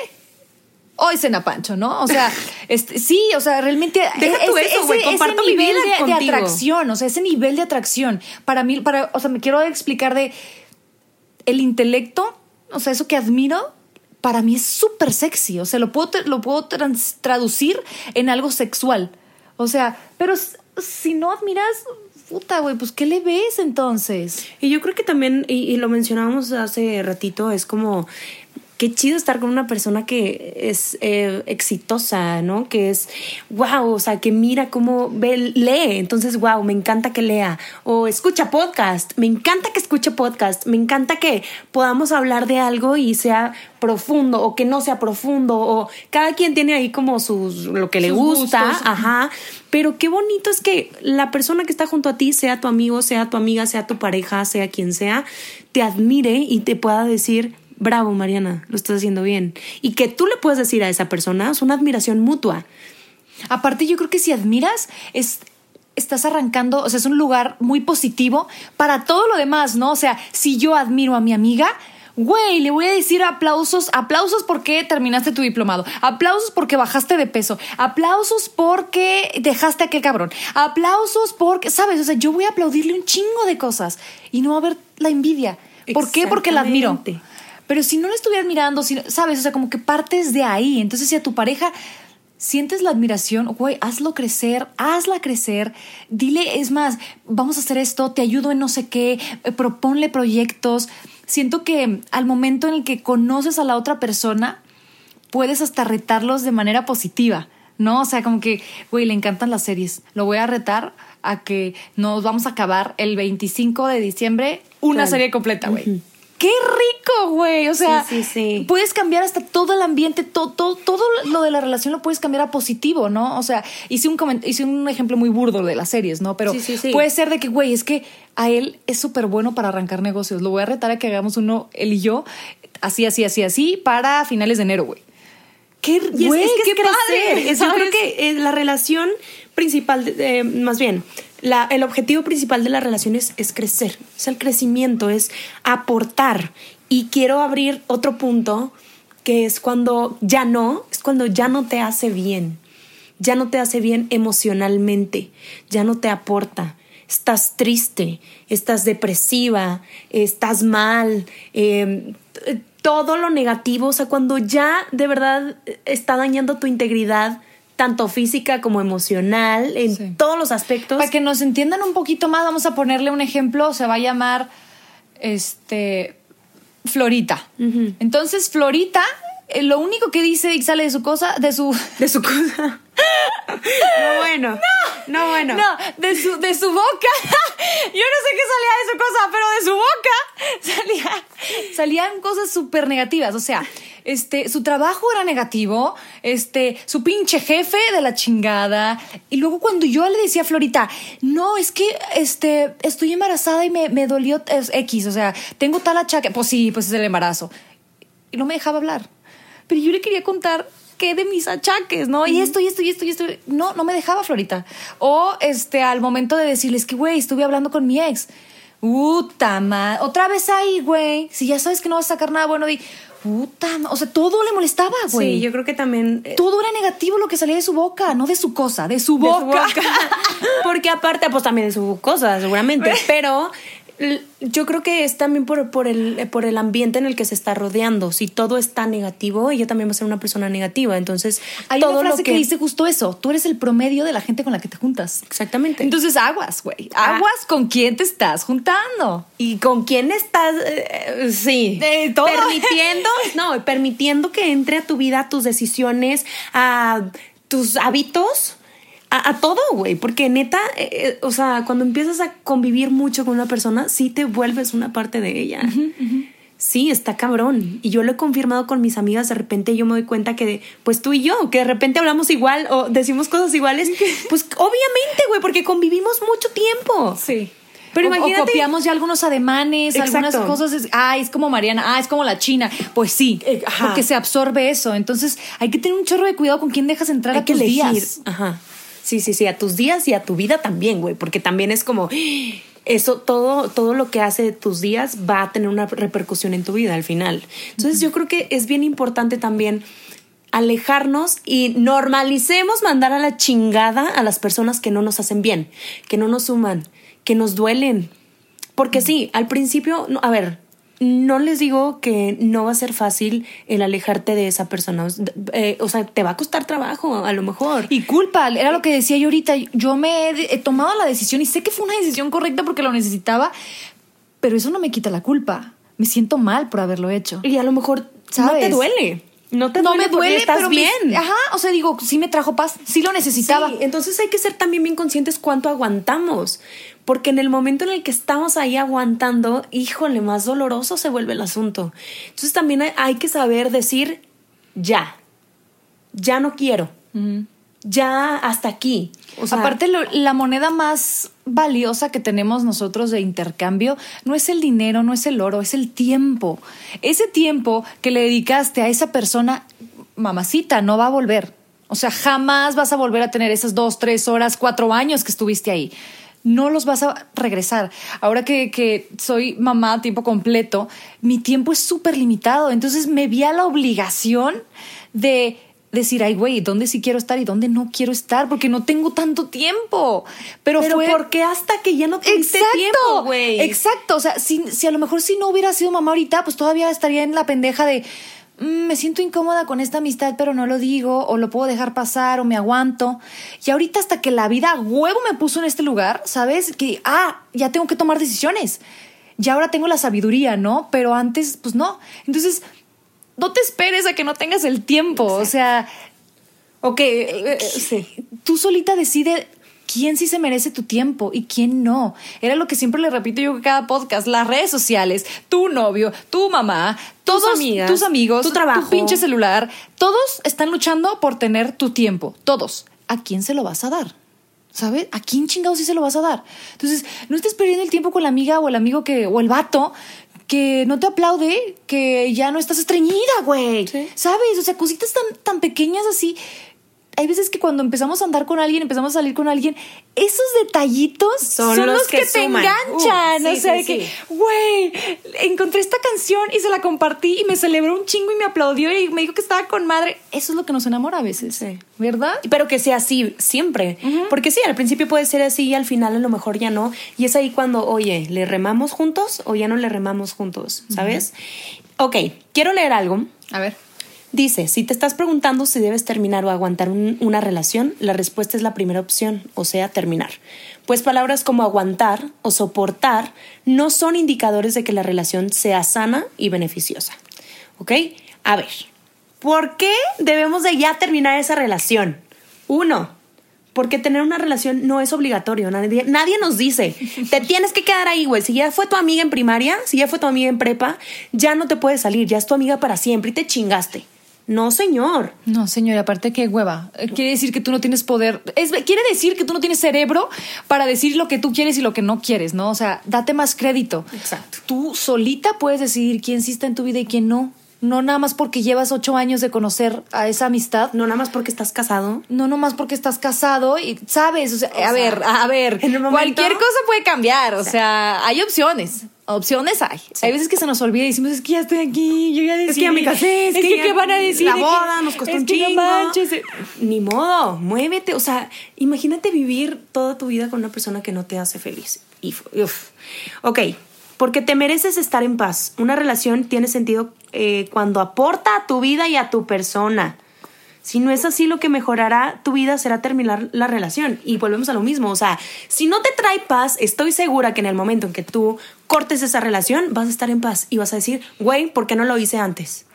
hoy cena Pancho, ¿no? O sea, este, sí, o sea, realmente Deja eso, ese, comparto nivel mi de, atracción, o sea, ese nivel de atracción para mí, para, o sea, me quiero explicar de el intelecto, o sea, eso que admiro, para mí es súper sexy, o sea, lo puedo, lo puedo traducir en algo sexual, o sea, pero si no admiras, puta, güey, pues ¿qué le ves entonces? Y yo creo que también, y, lo mencionábamos hace ratito, es como qué chido estar con una persona que es eh, exitosa, ¿no? Que es, wow, o sea, que mira cómo ve, lee. Entonces, wow, me encanta que lea. O escucha podcast, me encanta que escuche podcast. Me encanta que podamos hablar de algo y sea profundo o que no sea profundo. O cada quien tiene ahí como sus, lo que le gusta. Ajá. Pero qué bonito es que la persona que está junto a ti, sea tu amigo, sea tu amiga, sea tu pareja, sea quien sea, te admire y te pueda decir, bravo Mariana, lo estás haciendo bien. Y que tú le puedes decir a esa persona es una admiración mutua. Aparte yo creo que si admiras es estás arrancando, o sea, es un lugar muy positivo para todo lo demás, ¿no? O sea, si yo admiro a mi amiga, güey, le voy a decir aplausos, aplausos porque terminaste tu diplomado, aplausos porque bajaste de peso, aplausos porque dejaste a aquel cabrón, aplausos porque, ¿sabes? O sea, yo voy a aplaudirle un chingo de cosas y no va a haber la envidia. ¿Por qué? Porque la admiro. Pero si no la estuvieras mirando, ¿sabes? O sea, como que partes de ahí. Entonces, si a tu pareja sientes la admiración, güey, hazlo crecer, hazla crecer. Dile, es más, vamos a hacer esto, te ayudo en no sé qué, eh, proponle proyectos. Siento que al momento en el que conoces a la otra persona, puedes hasta retarlos de manera positiva. ¿no? O sea, como que, güey, le encantan las series. Lo voy a retar a que nos vamos a acabar el 25 de diciembre una serie completa, güey qué rico, güey. O sea, puedes cambiar hasta todo el ambiente, todo, todo, lo de la relación lo puedes cambiar a positivo, ¿no? O sea, hice un, hice un ejemplo muy burdo de las series, ¿no? Pero puede ser de que, güey, es que a él es súper bueno para arrancar negocios. Lo voy a retar a que hagamos uno, él y yo, así, así, así, así, para finales de enero, güey. Qué, güey, es, que qué padre. yo creo que eh, la relación principal, de, más bien, el objetivo principal de las relaciones es crecer, es el crecimiento, es aportar. Y quiero abrir otro punto que es cuando ya no, es cuando ya no te hace bien, ya no te hace bien emocionalmente, ya no te aporta. Estás triste, estás depresiva, estás mal, em, todo lo negativo, o sea, cuando ya de verdad está dañando tu integridad, tanto física como emocional, en todos los aspectos. Para que nos entiendan un poquito más, vamos a ponerle un ejemplo, se va a llamar este Florita. Entonces, Florita, eh, lo único que dice y sale de su cosa, de su. De su cosa. no bueno. No, no bueno. No, de su, de su boca. Yo no sé qué salía de su cosa, pero de su boca salía, salían cosas súper negativas. O sea, este, su trabajo era negativo, este, su pinche jefe de la chingada. Y luego cuando yo le decía a Florita, no, es que, este, estoy embarazada y me, me dolió X, o sea, tengo tal achaque. Pues sí, pues es el embarazo. Y no me dejaba hablar. Pero yo le quería contar qué de mis achaques, ¿no? Y esto, y esto, y esto, y esto. No, no me dejaba Florita. O, este, al momento de decirles que, güey, estuve hablando con mi ex Puta madre. Otra vez ahí, güey. Si ya sabes que no vas a sacar nada bueno, di. Puta O sea, todo le molestaba, güey. Sí, yo creo que también... eh, Todo era negativo lo que salía de su boca, no de su cosa, de su de boca. su boca. Porque aparte, pues también de su cosa, seguramente. Pero yo creo que es también por, por, el, por el ambiente en el que se está rodeando. Si todo está negativo, ella también va a ser una persona negativa. Entonces, Hay todo una frase lo que... que, dice justo eso. Tú eres el promedio de la gente con la que te juntas. Exactamente. Entonces, aguas, güey. Ah. Aguas con quién te estás juntando. ¿Y con quién estás? eh, sí. De todo. Permitiendo, no, permitiendo que entre a tu vida, a tus decisiones, a tus hábitos, a, a todo, güey. Porque neta, eh, eh, o sea, cuando empiezas a convivir mucho con una persona, sí te vuelves una parte de ella. Sí, está cabrón. Y yo lo he confirmado con mis amigas. De repente yo me doy cuenta que, pues tú y yo, que de repente hablamos igual o decimos cosas iguales. Pues obviamente, güey, porque convivimos mucho tiempo. Sí. Pero O- imagínate- O copiamos ya algunos ademanes, algunas cosas. Es, ah, es como Mariana, ah, es como la China. Pues sí, Eh, ajá. porque se absorbe eso. Entonces hay que tener un chorro de cuidado con quién dejas entrar Hay a que tus elegir. días. Ajá. Sí, sí, sí, a tus días y a tu vida también, güey, porque también es como eso todo todo lo que hace de tus días va a tener una repercusión en tu vida al final. Entonces, yo creo que es bien importante también alejarnos y normalicemos mandar a la chingada a las personas que no nos hacen bien, que no nos suman, que nos duelen. Porque sí, al principio, no, a ver, no les digo que no va a ser fácil el alejarte de esa persona. Eh, o sea, te va a costar trabajo, a lo mejor. Y culpa, era lo que decía yo ahorita. Yo me he, he tomado la decisión y sé que fue una decisión correcta porque lo necesitaba, pero eso no me quita la culpa. Me siento mal por haberlo hecho. Y a lo mejor no ¿Sabes? te duele. No te no duele me duele, estás pero me- bien. ajá, o sea, digo, sí me trajo paz, sí lo necesitaba. Sí, entonces hay que ser también bien conscientes cuánto aguantamos. Porque en el momento en el que estamos ahí aguantando, híjole, más doloroso se vuelve el asunto. Entonces también hay, hay que saber decir ya. Ya no quiero. Ya hasta aquí. O sea, Aparte, lo- la moneda más valiosa que tenemos nosotros de intercambio no es el dinero, no es el oro, es el tiempo. Ese tiempo que le dedicaste a esa persona, mamacita, no va a volver. O sea, jamás vas a volver a tener esas dos, tres horas, cuatro años que estuviste ahí. No los vas a regresar. Ahora que, que soy mamá a tiempo completo, mi tiempo es súper limitado. Entonces me vi a la obligación de decir, ay, güey, ¿dónde sí quiero estar y dónde no quiero estar? Porque no tengo tanto tiempo. Pero, pero fue... ¿por qué hasta que ya no tuviste tiempo, güey? Exacto. O sea, si, si a lo mejor si no hubiera sido mamá ahorita, pues todavía estaría en la pendeja de "Mm, me siento incómoda con esta amistad, pero no lo digo, o lo puedo dejar pasar, o me aguanto. Y ahorita hasta que la vida a huevo me puso en este lugar, ¿sabes? Que, ah, ya tengo que tomar decisiones. Ya ahora tengo la sabiduría, ¿no? Pero antes, pues no. Entonces, no te esperes a que no tengas el tiempo. O sea, Ok, eh, eh, sí. tú solita decide quién sí se merece tu tiempo y quién no. Era lo que siempre le repito yo en cada podcast, las redes sociales, tu novio, tu mamá, Tus todos amigas, tus amigos, tu trabajo. pinche celular, todos están luchando por tener tu tiempo, todos. ¿A quién se lo vas a dar? ¿Sabes? ¿A quién chingados sí se lo vas a dar? Entonces, no estés perdiendo el tiempo con la amiga o el amigo que o el vato que no te aplaude, que ya no estás estreñida, güey. Sí. ¿Sabes? O sea, cositas tan, tan pequeñas así. Hay veces que cuando empezamos a andar con alguien, empezamos a salir con alguien, esos detallitos son, Son los, los que, que te enganchan. Uh, o sea, sí, de que, sí. güey, encontré esta canción y se la compartí y me celebró un chingo y me aplaudió y me dijo que estaba con madre. Eso es lo que nos enamora a veces. Sí. ¿Verdad? Pero que sea así siempre. Porque sí, al principio puede ser así y al final a lo mejor ya no. Y es ahí cuando, oye, ¿le remamos juntos o ya no le remamos juntos? ¿Sabes? Ok, quiero leer algo. A ver. Dice, si te estás preguntando si debes terminar o aguantar un- una relación, la respuesta es la primera opción, o sea, terminar. Pues palabras como aguantar o soportar no son indicadores de que la relación sea sana y beneficiosa. ¿Ok? A ver, ¿por qué debemos de ya terminar esa relación? Uno, porque tener una relación no es obligatorio. Nadie, nadie nos dice, te tienes que quedar ahí, güey. Si ya fue tu amiga en primaria, si ya fue tu amiga en prepa, ya no te puedes salir, ya es tu amiga para siempre y te chingaste. No, señor. No, señor, aparte qué hueva. Eh, Quiere decir que tú no tienes poder. Es, quiere decir que tú no tienes cerebro para decir lo que tú quieres y lo que no quieres, ¿no? O sea, date más crédito. Exacto. Tú solita puedes decidir quién sí está en tu vida y quién no. No nada más porque llevas ocho años de conocer a esa amistad. No nada más porque estás casado. No nomás porque estás casado y sabes, o sea, a sea, ver, a ver, momento- cualquier cosa puede cambiar, o sea, hay opciones. Opciones hay. Hay veces que se nos olvida y decimos, es que ya estoy aquí, yo ya decidí. Es que ya me casé, es, que, ¿qué van a decir? La boda nos costó es un que no chingo. manches. Ni modo, muévete. O sea, imagínate vivir toda tu vida con una persona que no te hace feliz. Y, uf. Ok, porque te mereces estar en paz. Una relación tiene sentido eh, cuando aporta a tu vida y a tu persona. Si no es así, lo que mejorará tu vida será terminar la relación. Y volvemos a lo mismo. O sea, si no te trae paz, estoy segura que en el momento en que tú cortes esa relación, vas a estar en paz y vas a decir, güey, ¿por qué no lo hice antes?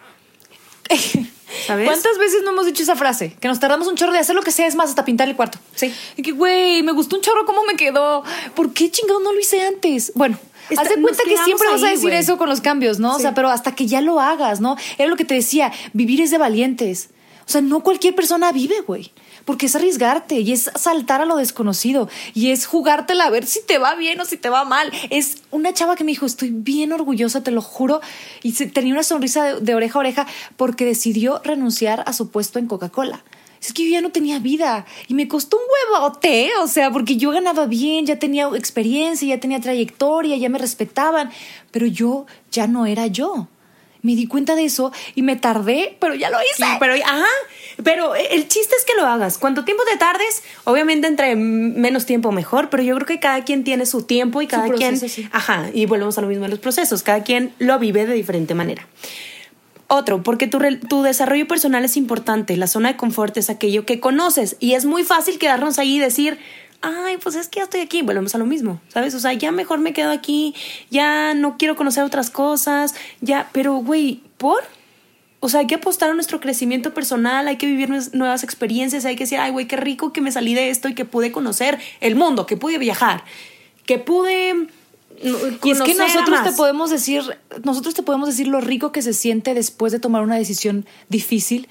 ¿Sabes? ¿Cuántas veces no hemos dicho esa frase? Que nos tardamos un chorro de hacer lo que sea, es más, hasta pintar el cuarto. Sí. Y que, güey, me gustó un chorro cómo me quedó. ¿Por qué chingado no lo hice antes? Bueno, Está- haz de cuenta que siempre vas a decir eso con los cambios, ¿no? O sea, pero hasta que ya lo hagas, ¿no? Era lo que te decía, vivir es de valientes. O sea, no cualquier persona vive, güey. Porque es arriesgarte y es saltar a lo desconocido y es jugártela a ver si te va bien o si te va mal. Es una chava que me dijo, estoy bien orgullosa, te lo juro. Y se- tenía una sonrisa de, de oreja a oreja porque decidió renunciar a su puesto en Coca-Cola. Es que yo ya no tenía vida y me costó un huevote, o sea, porque yo ganaba bien, ya tenía experiencia, ya tenía trayectoria, ya me respetaban, pero yo ya no era yo. Me di cuenta de eso y me tardé, pero ya lo hice. Sí, pero, ajá, pero el chiste es que lo hagas. Cuanto tiempo te tardes, obviamente entre menos tiempo mejor, pero yo creo que cada quien tiene su tiempo y cada proceso, quien, sí. ajá, y volvemos a lo mismo en los procesos, cada quien lo vive de diferente manera. Otro, porque tu, re- tu desarrollo personal es importante, la zona de confort es aquello que conoces y es muy fácil quedarnos ahí y decir, ay, pues es que ya estoy aquí, volvemos a lo mismo, ¿sabes? O sea, ya mejor me quedo aquí, ya no quiero conocer otras cosas, ya, pero güey, ¿por? O sea, hay que apostar a nuestro crecimiento personal, hay que vivir nuevas experiencias, hay que decir, ay, güey, qué rico que me salí de esto y que pude conocer el mundo, que pude viajar, que pude... Y es que nosotros te podemos decir, nosotros te podemos decir lo rico que se siente después de tomar una decisión difícil,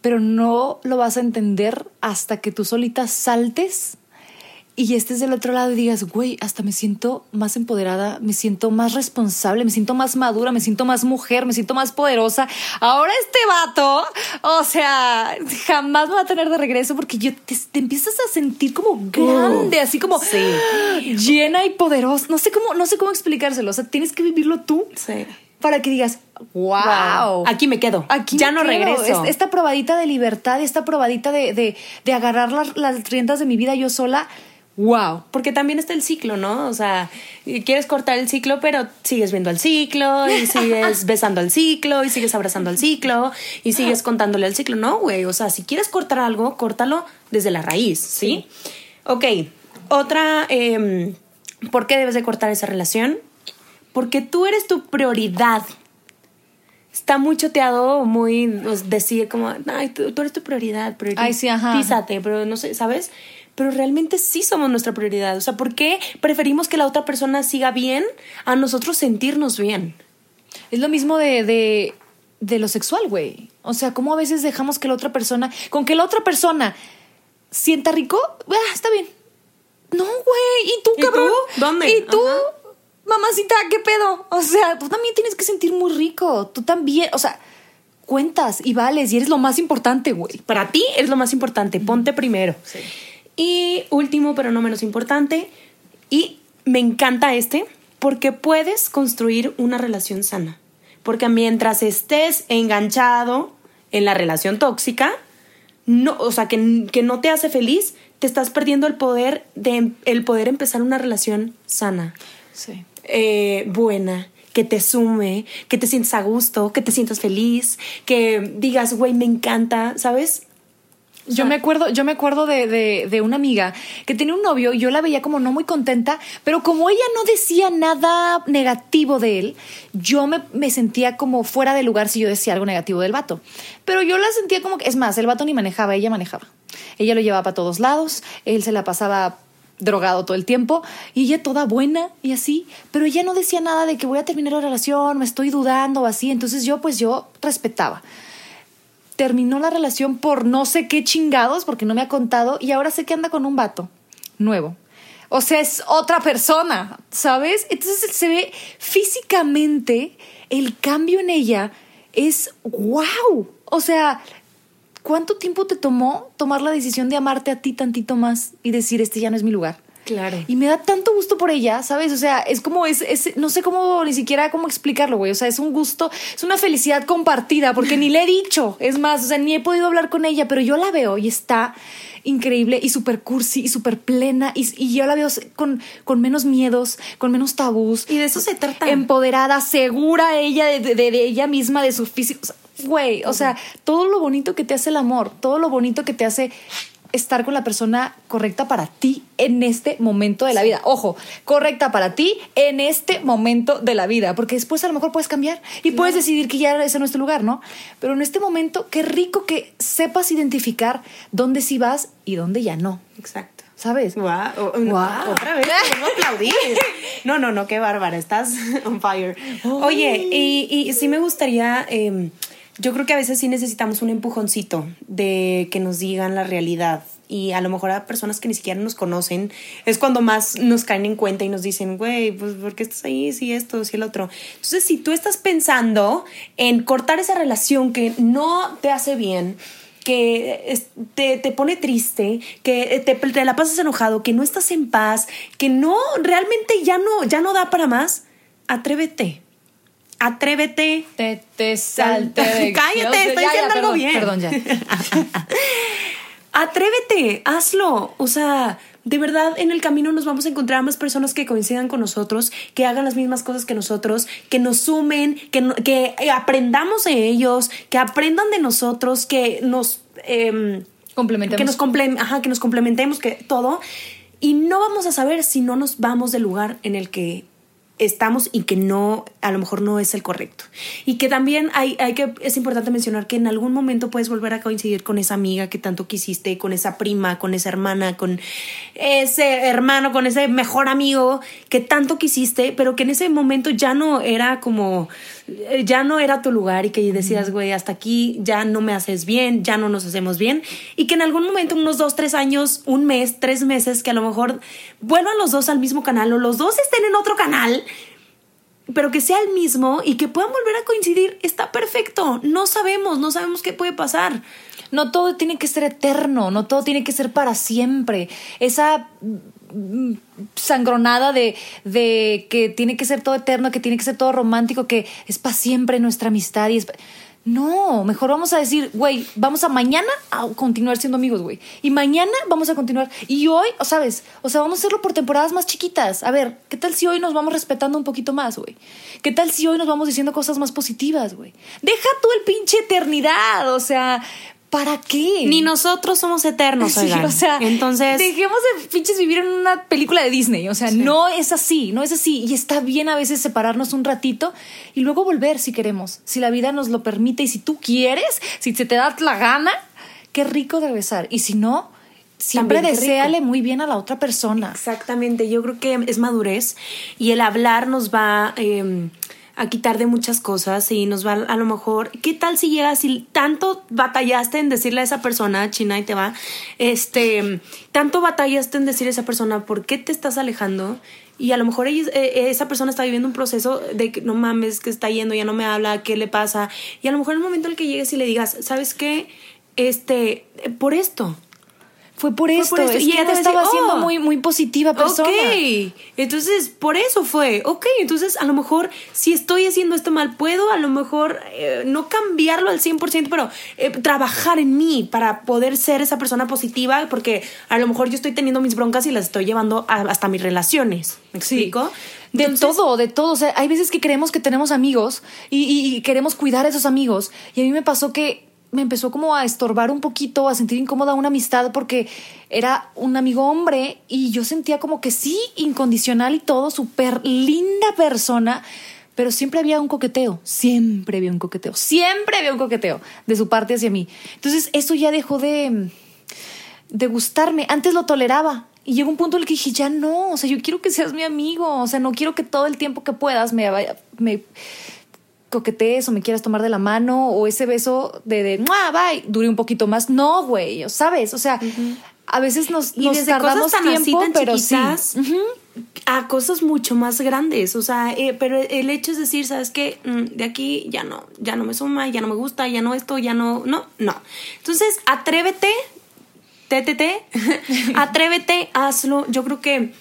pero no lo vas a entender hasta que tú solita saltes y estés del otro lado y digas, güey, hasta me siento más empoderada, me siento más responsable, me siento más madura, me siento más mujer, me siento más poderosa. Ahora este vato, o sea, jamás me va a tener de regreso porque yo te, te empiezas a sentir como grande, así como sí. llena y poderosa. No sé cómo, no sé cómo explicárselo. O sea, tienes que vivirlo tú Sí. para que digas, wow. Aquí me quedo. Aquí ya no quedo. regreso. Es- Esta probadita de libertad, esta probadita de, de, de agarrar las, las riendas de mi vida yo sola, wow. Porque también está el ciclo, ¿no? O sea, quieres cortar el ciclo, pero sigues viendo al ciclo y sigues besando al ciclo y sigues abrazando al ciclo y sigues contándole al ciclo. No, güey. O sea, si quieres cortar algo, córtalo desde la raíz, ¿sí? Ok. Otra, em, ¿por qué debes de cortar esa relación? Porque tú eres tu prioridad. Está muy choteado, muy pues, decir como, ay, tú, tú eres tu prioridad, prioridad. Ay, sí, ajá. Písate, pero no sé, ¿sabes? Pero realmente sí somos nuestra prioridad. O sea, ¿por qué preferimos que la otra persona siga bien a nosotros sentirnos bien? Es lo mismo de, de, de lo sexual, güey. O sea, cómo a veces dejamos que la otra persona, con que la otra persona sienta rico, ah, está bien. No, güey. ¿Y tú, ¿Y cabrón? tú? ¿Dónde? ¿Y tú? Ajá. Mamacita, ¿qué pedo? O sea, tú también tienes que sentir muy rico. Tú también, o sea, cuentas y vales y eres lo más importante, güey. Para ti es lo más importante, ponte primero. Y último, pero no menos importante, y me encanta este, porque puedes construir una relación sana. Porque mientras estés enganchado en la relación tóxica, no, o sea, que, que no te hace feliz, te estás perdiendo el poder de el poder empezar una relación sana Sí. eh, buena, que te sume, que te sientas a gusto, que te sientas feliz, que digas, güey, me encanta, ¿sabes? Yo me acuerdo, yo me acuerdo de, de, de una amiga que tenía un novio y yo la veía como no muy contenta, pero como ella no decía nada negativo de él, yo me, me sentía como fuera de lugar si yo decía algo negativo del vato. Pero yo la sentía como que, es más, el vato ni manejaba, ella manejaba. Ella lo llevaba para todos lados, él se la pasaba drogado todo el tiempo y ella toda buena y así, pero ella no decía nada de que voy a terminar la relación, me estoy dudando o así, entonces yo pues yo respetaba terminó la relación por no sé qué chingados, porque no me ha contado, y ahora sé que anda con un vato nuevo. O sea, es otra persona, ¿sabes? Entonces se ve físicamente el cambio en ella es wow. O sea, ¿cuánto tiempo te tomó tomar la decisión de amarte a ti tantito más y decir, este ya no es mi lugar? Claro. Y me da tanto gusto por ella, ¿sabes? O sea, es como, es, es no sé cómo, ni siquiera cómo explicarlo, güey. O sea, es un gusto, es una felicidad compartida, porque ni le he dicho, es más, o sea, ni he podido hablar con ella, pero yo la veo y está increíble y súper cursi y súper plena y, y, yo la veo con, con menos miedos, con menos tabús. Y de eso se trata. Empoderada, segura ella de, de, de ella misma, de su físico. O sea, güey, o sea, todo lo bonito que te hace el amor, todo lo bonito que te hace estar con la persona correcta para ti en este momento de la vida. Ojo, correcta para ti en este momento de la vida, porque después a lo mejor puedes cambiar y claro. puedes decidir que ya ese no es tu lugar, ¿no? Pero en este momento, qué rico que sepas identificar dónde sí vas y dónde ya no. Exacto. ¿Sabes? Wow. wow. Otra vez, no aplaudir. No, no, no, qué bárbara, estás on fire. Oye, y, y sí me gustaría... Eh, yo creo que a veces sí necesitamos un empujoncito de que nos digan la realidad. Y a lo mejor a personas que ni siquiera nos conocen es cuando más nos caen en cuenta y nos dicen, güey, pues ¿por qué estás ahí? Si esto, si el otro. Entonces, si tú estás pensando en cortar esa relación que no te hace bien, que te, te, pone triste, que te, te, la pasas enojado, que no estás en paz, que no, realmente ya no, ya no da para más, atrévete atrévete. Te, te salte. De... Cállate, estoy diciendo algo bien. Perdón, ya. atrévete, hazlo. O sea, de verdad en el camino nos vamos a encontrar a más personas que coincidan con nosotros, que hagan las mismas cosas que nosotros, que nos sumen, que, que aprendamos de ellos, que aprendan de nosotros, que nos... Eh, complementemos. Que nos, comple ajá, que nos complementemos, que todo. Y no vamos a saber si no nos vamos del lugar en el que estamos y que no, a lo mejor no es el correcto. Y que también hay, hay que, es importante mencionar que en algún momento puedes volver a coincidir con esa amiga que tanto quisiste, con esa prima, con esa hermana, con ese hermano, con ese mejor amigo que tanto quisiste, pero que en ese momento ya no era como, ya no era tu lugar y que decías, güey, hasta aquí ya no me haces bien, ya no nos hacemos bien. Y que en algún momento, unos dos, tres años, un mes, tres meses, que a lo mejor vuelvan los dos al mismo canal o los dos estén en otro canal pero que sea el mismo y que puedan volver a coincidir, está perfecto. No sabemos, no sabemos qué puede pasar. No todo tiene que ser eterno, no todo tiene que ser para siempre. Esa sangronada de, de que tiene que ser todo eterno, que tiene que ser todo romántico, que es para siempre nuestra amistad y es... No, mejor vamos a decir, güey, vamos a mañana a continuar siendo amigos, güey. Y mañana vamos a continuar. Y hoy, ¿sabes? O sea, vamos a hacerlo por temporadas más chiquitas. A ver, ¿qué tal si hoy nos vamos respetando un poquito más, güey? ¿Qué tal si hoy nos vamos diciendo cosas más positivas, güey? Deja tú el pinche eternidad, o sea, ¿Para qué? Ni nosotros somos eternos. Sí, o sea, entonces dejemos de pinches vivir en una película de Disney, o sea, sí. no es así, no es así y está bien a veces separarnos un ratito y luego volver si queremos, si la vida nos lo permite y si tú quieres, si se te da la gana, qué rico de regresar y si no, siempre deséale muy bien a la otra persona. Exactamente, yo creo que es madurez y el hablar nos va eh, a quitar de muchas cosas y nos va a lo mejor, ¿qué tal si llegas y tanto batallaste en decirle a esa persona, China y te va, este, tanto batallaste en decirle a esa persona por qué te estás alejando? Y a lo mejor ella, eh, esa persona está viviendo un proceso de que no mames, que está yendo, ya no me habla, ¿qué le pasa? Y a lo mejor en el momento en el que llegues y le digas, ¿sabes qué? Este, por esto, fue por esto, por esto. Es y que ella te estaba haciendo oh, muy, muy positiva persona. Ok, entonces por eso fue. Ok, entonces a lo mejor si estoy haciendo esto mal, puedo a lo mejor eh, no cambiarlo al 100%, pero eh, trabajar en mí para poder ser esa persona positiva, porque a lo mejor yo estoy teniendo mis broncas y las estoy llevando a, hasta mis relaciones. ¿Me explico? Sí. De Entonces, todo, de todo. O sea, hay veces que creemos que tenemos amigos y, y, y queremos cuidar a esos amigos. Y a mí me pasó que me empezó como a estorbar un poquito, a sentir incómoda una amistad porque era un amigo hombre y yo sentía como que sí, incondicional y todo, súper linda persona, pero siempre había un coqueteo, siempre había un coqueteo, siempre había un coqueteo de su parte hacia mí. Entonces eso ya dejó de, de gustarme, antes lo toleraba. Y llegó un punto en el que dije, ya no, o sea, yo quiero que seas mi amigo, o sea, no quiero que todo el tiempo que puedas me me coquetees o me quieras tomar de la mano o ese beso de, de ¡Mua, bye, dure un poquito más. No, güey, ¿sabes? O sea, uh -huh. a veces nos, y nos desde tardamos cosas tan tiempo, así, tan pero sí. Uh -huh. a cosas mucho más grandes, o sea, eh, pero el hecho es decir, ¿sabes qué? Mm, de aquí ya no, ya no me suma, ya no me gusta, ya no esto, ya no, no, no. Entonces, atrévete, TTT, atrévete, hazlo. Yo creo que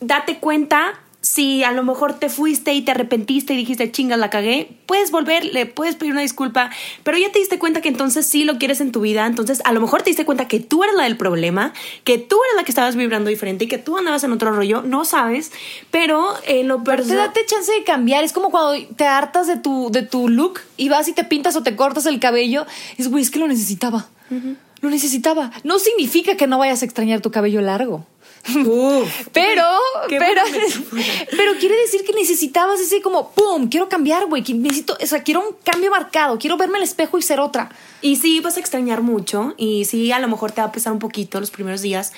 date cuenta si a lo mejor te fuiste y te arrepentiste y dijiste, chinga, la cagué, puedes volver, le puedes pedir una disculpa, pero ya te diste cuenta que entonces sí lo quieres en tu vida, entonces a lo mejor te diste cuenta que tú eres la del problema, que tú eres la que estabas vibrando diferente y que tú andabas en otro rollo, no sabes, pero en lo personal... Date chance de cambiar, es como cuando te hartas de tu, de tu look y vas y te pintas o te cortas el cabello, es güey, es que lo necesitaba. Lo necesitaba. No significa que no vayas a extrañar tu cabello largo pero, pero, pero quiere decir que necesitabas ese como, ¡pum! Quiero cambiar, güey. Necesito, o sea, quiero un cambio marcado. Quiero verme al espejo y ser otra. Y sí, vas a extrañar mucho. Y sí, a lo mejor te va a pesar un poquito los primeros días.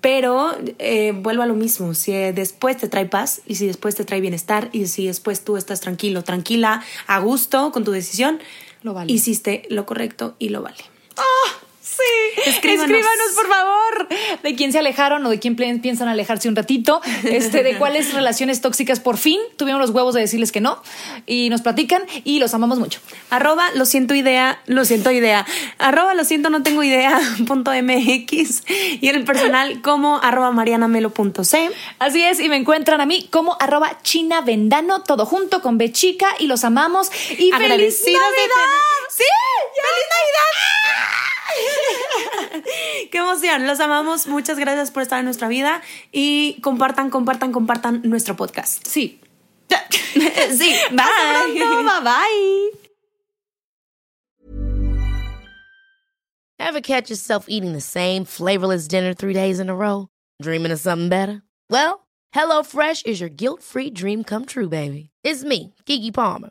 Pero eh, vuelvo a lo mismo, si después te trae paz y si después te trae bienestar y si después tú estás tranquilo, tranquila, a gusto con tu decisión, lo vale. hiciste lo correcto y lo vale. ¡Ah! Escríbanos. por favor, de quién se alejaron o de quién piensan alejarse un ratito, este, de cuáles relaciones tóxicas por fin tuvieron los huevos de decirles que no y nos platican y los amamos mucho. Arroba lo siento idea, lo siento idea, arroba lo siento no tengo idea punto mx y en el personal como arroba marianamelo.c. Así es, y me encuentran a mí como arroba china vendano, todo junto con B chica y los amamos y feliz Navidad. Sí, feliz Navidad. Qué emoción, los amamos. Muchas gracias por estar en nuestra vida y compartan, compartan, compartan nuestro podcast. Sí. sí, bye. bye bye. Ever catch yourself eating the same flavorless dinner three days in a row? Dreaming of something better? Well, HelloFresh is your guilt-free dream come true, baby. It's me, Kiki Palmer.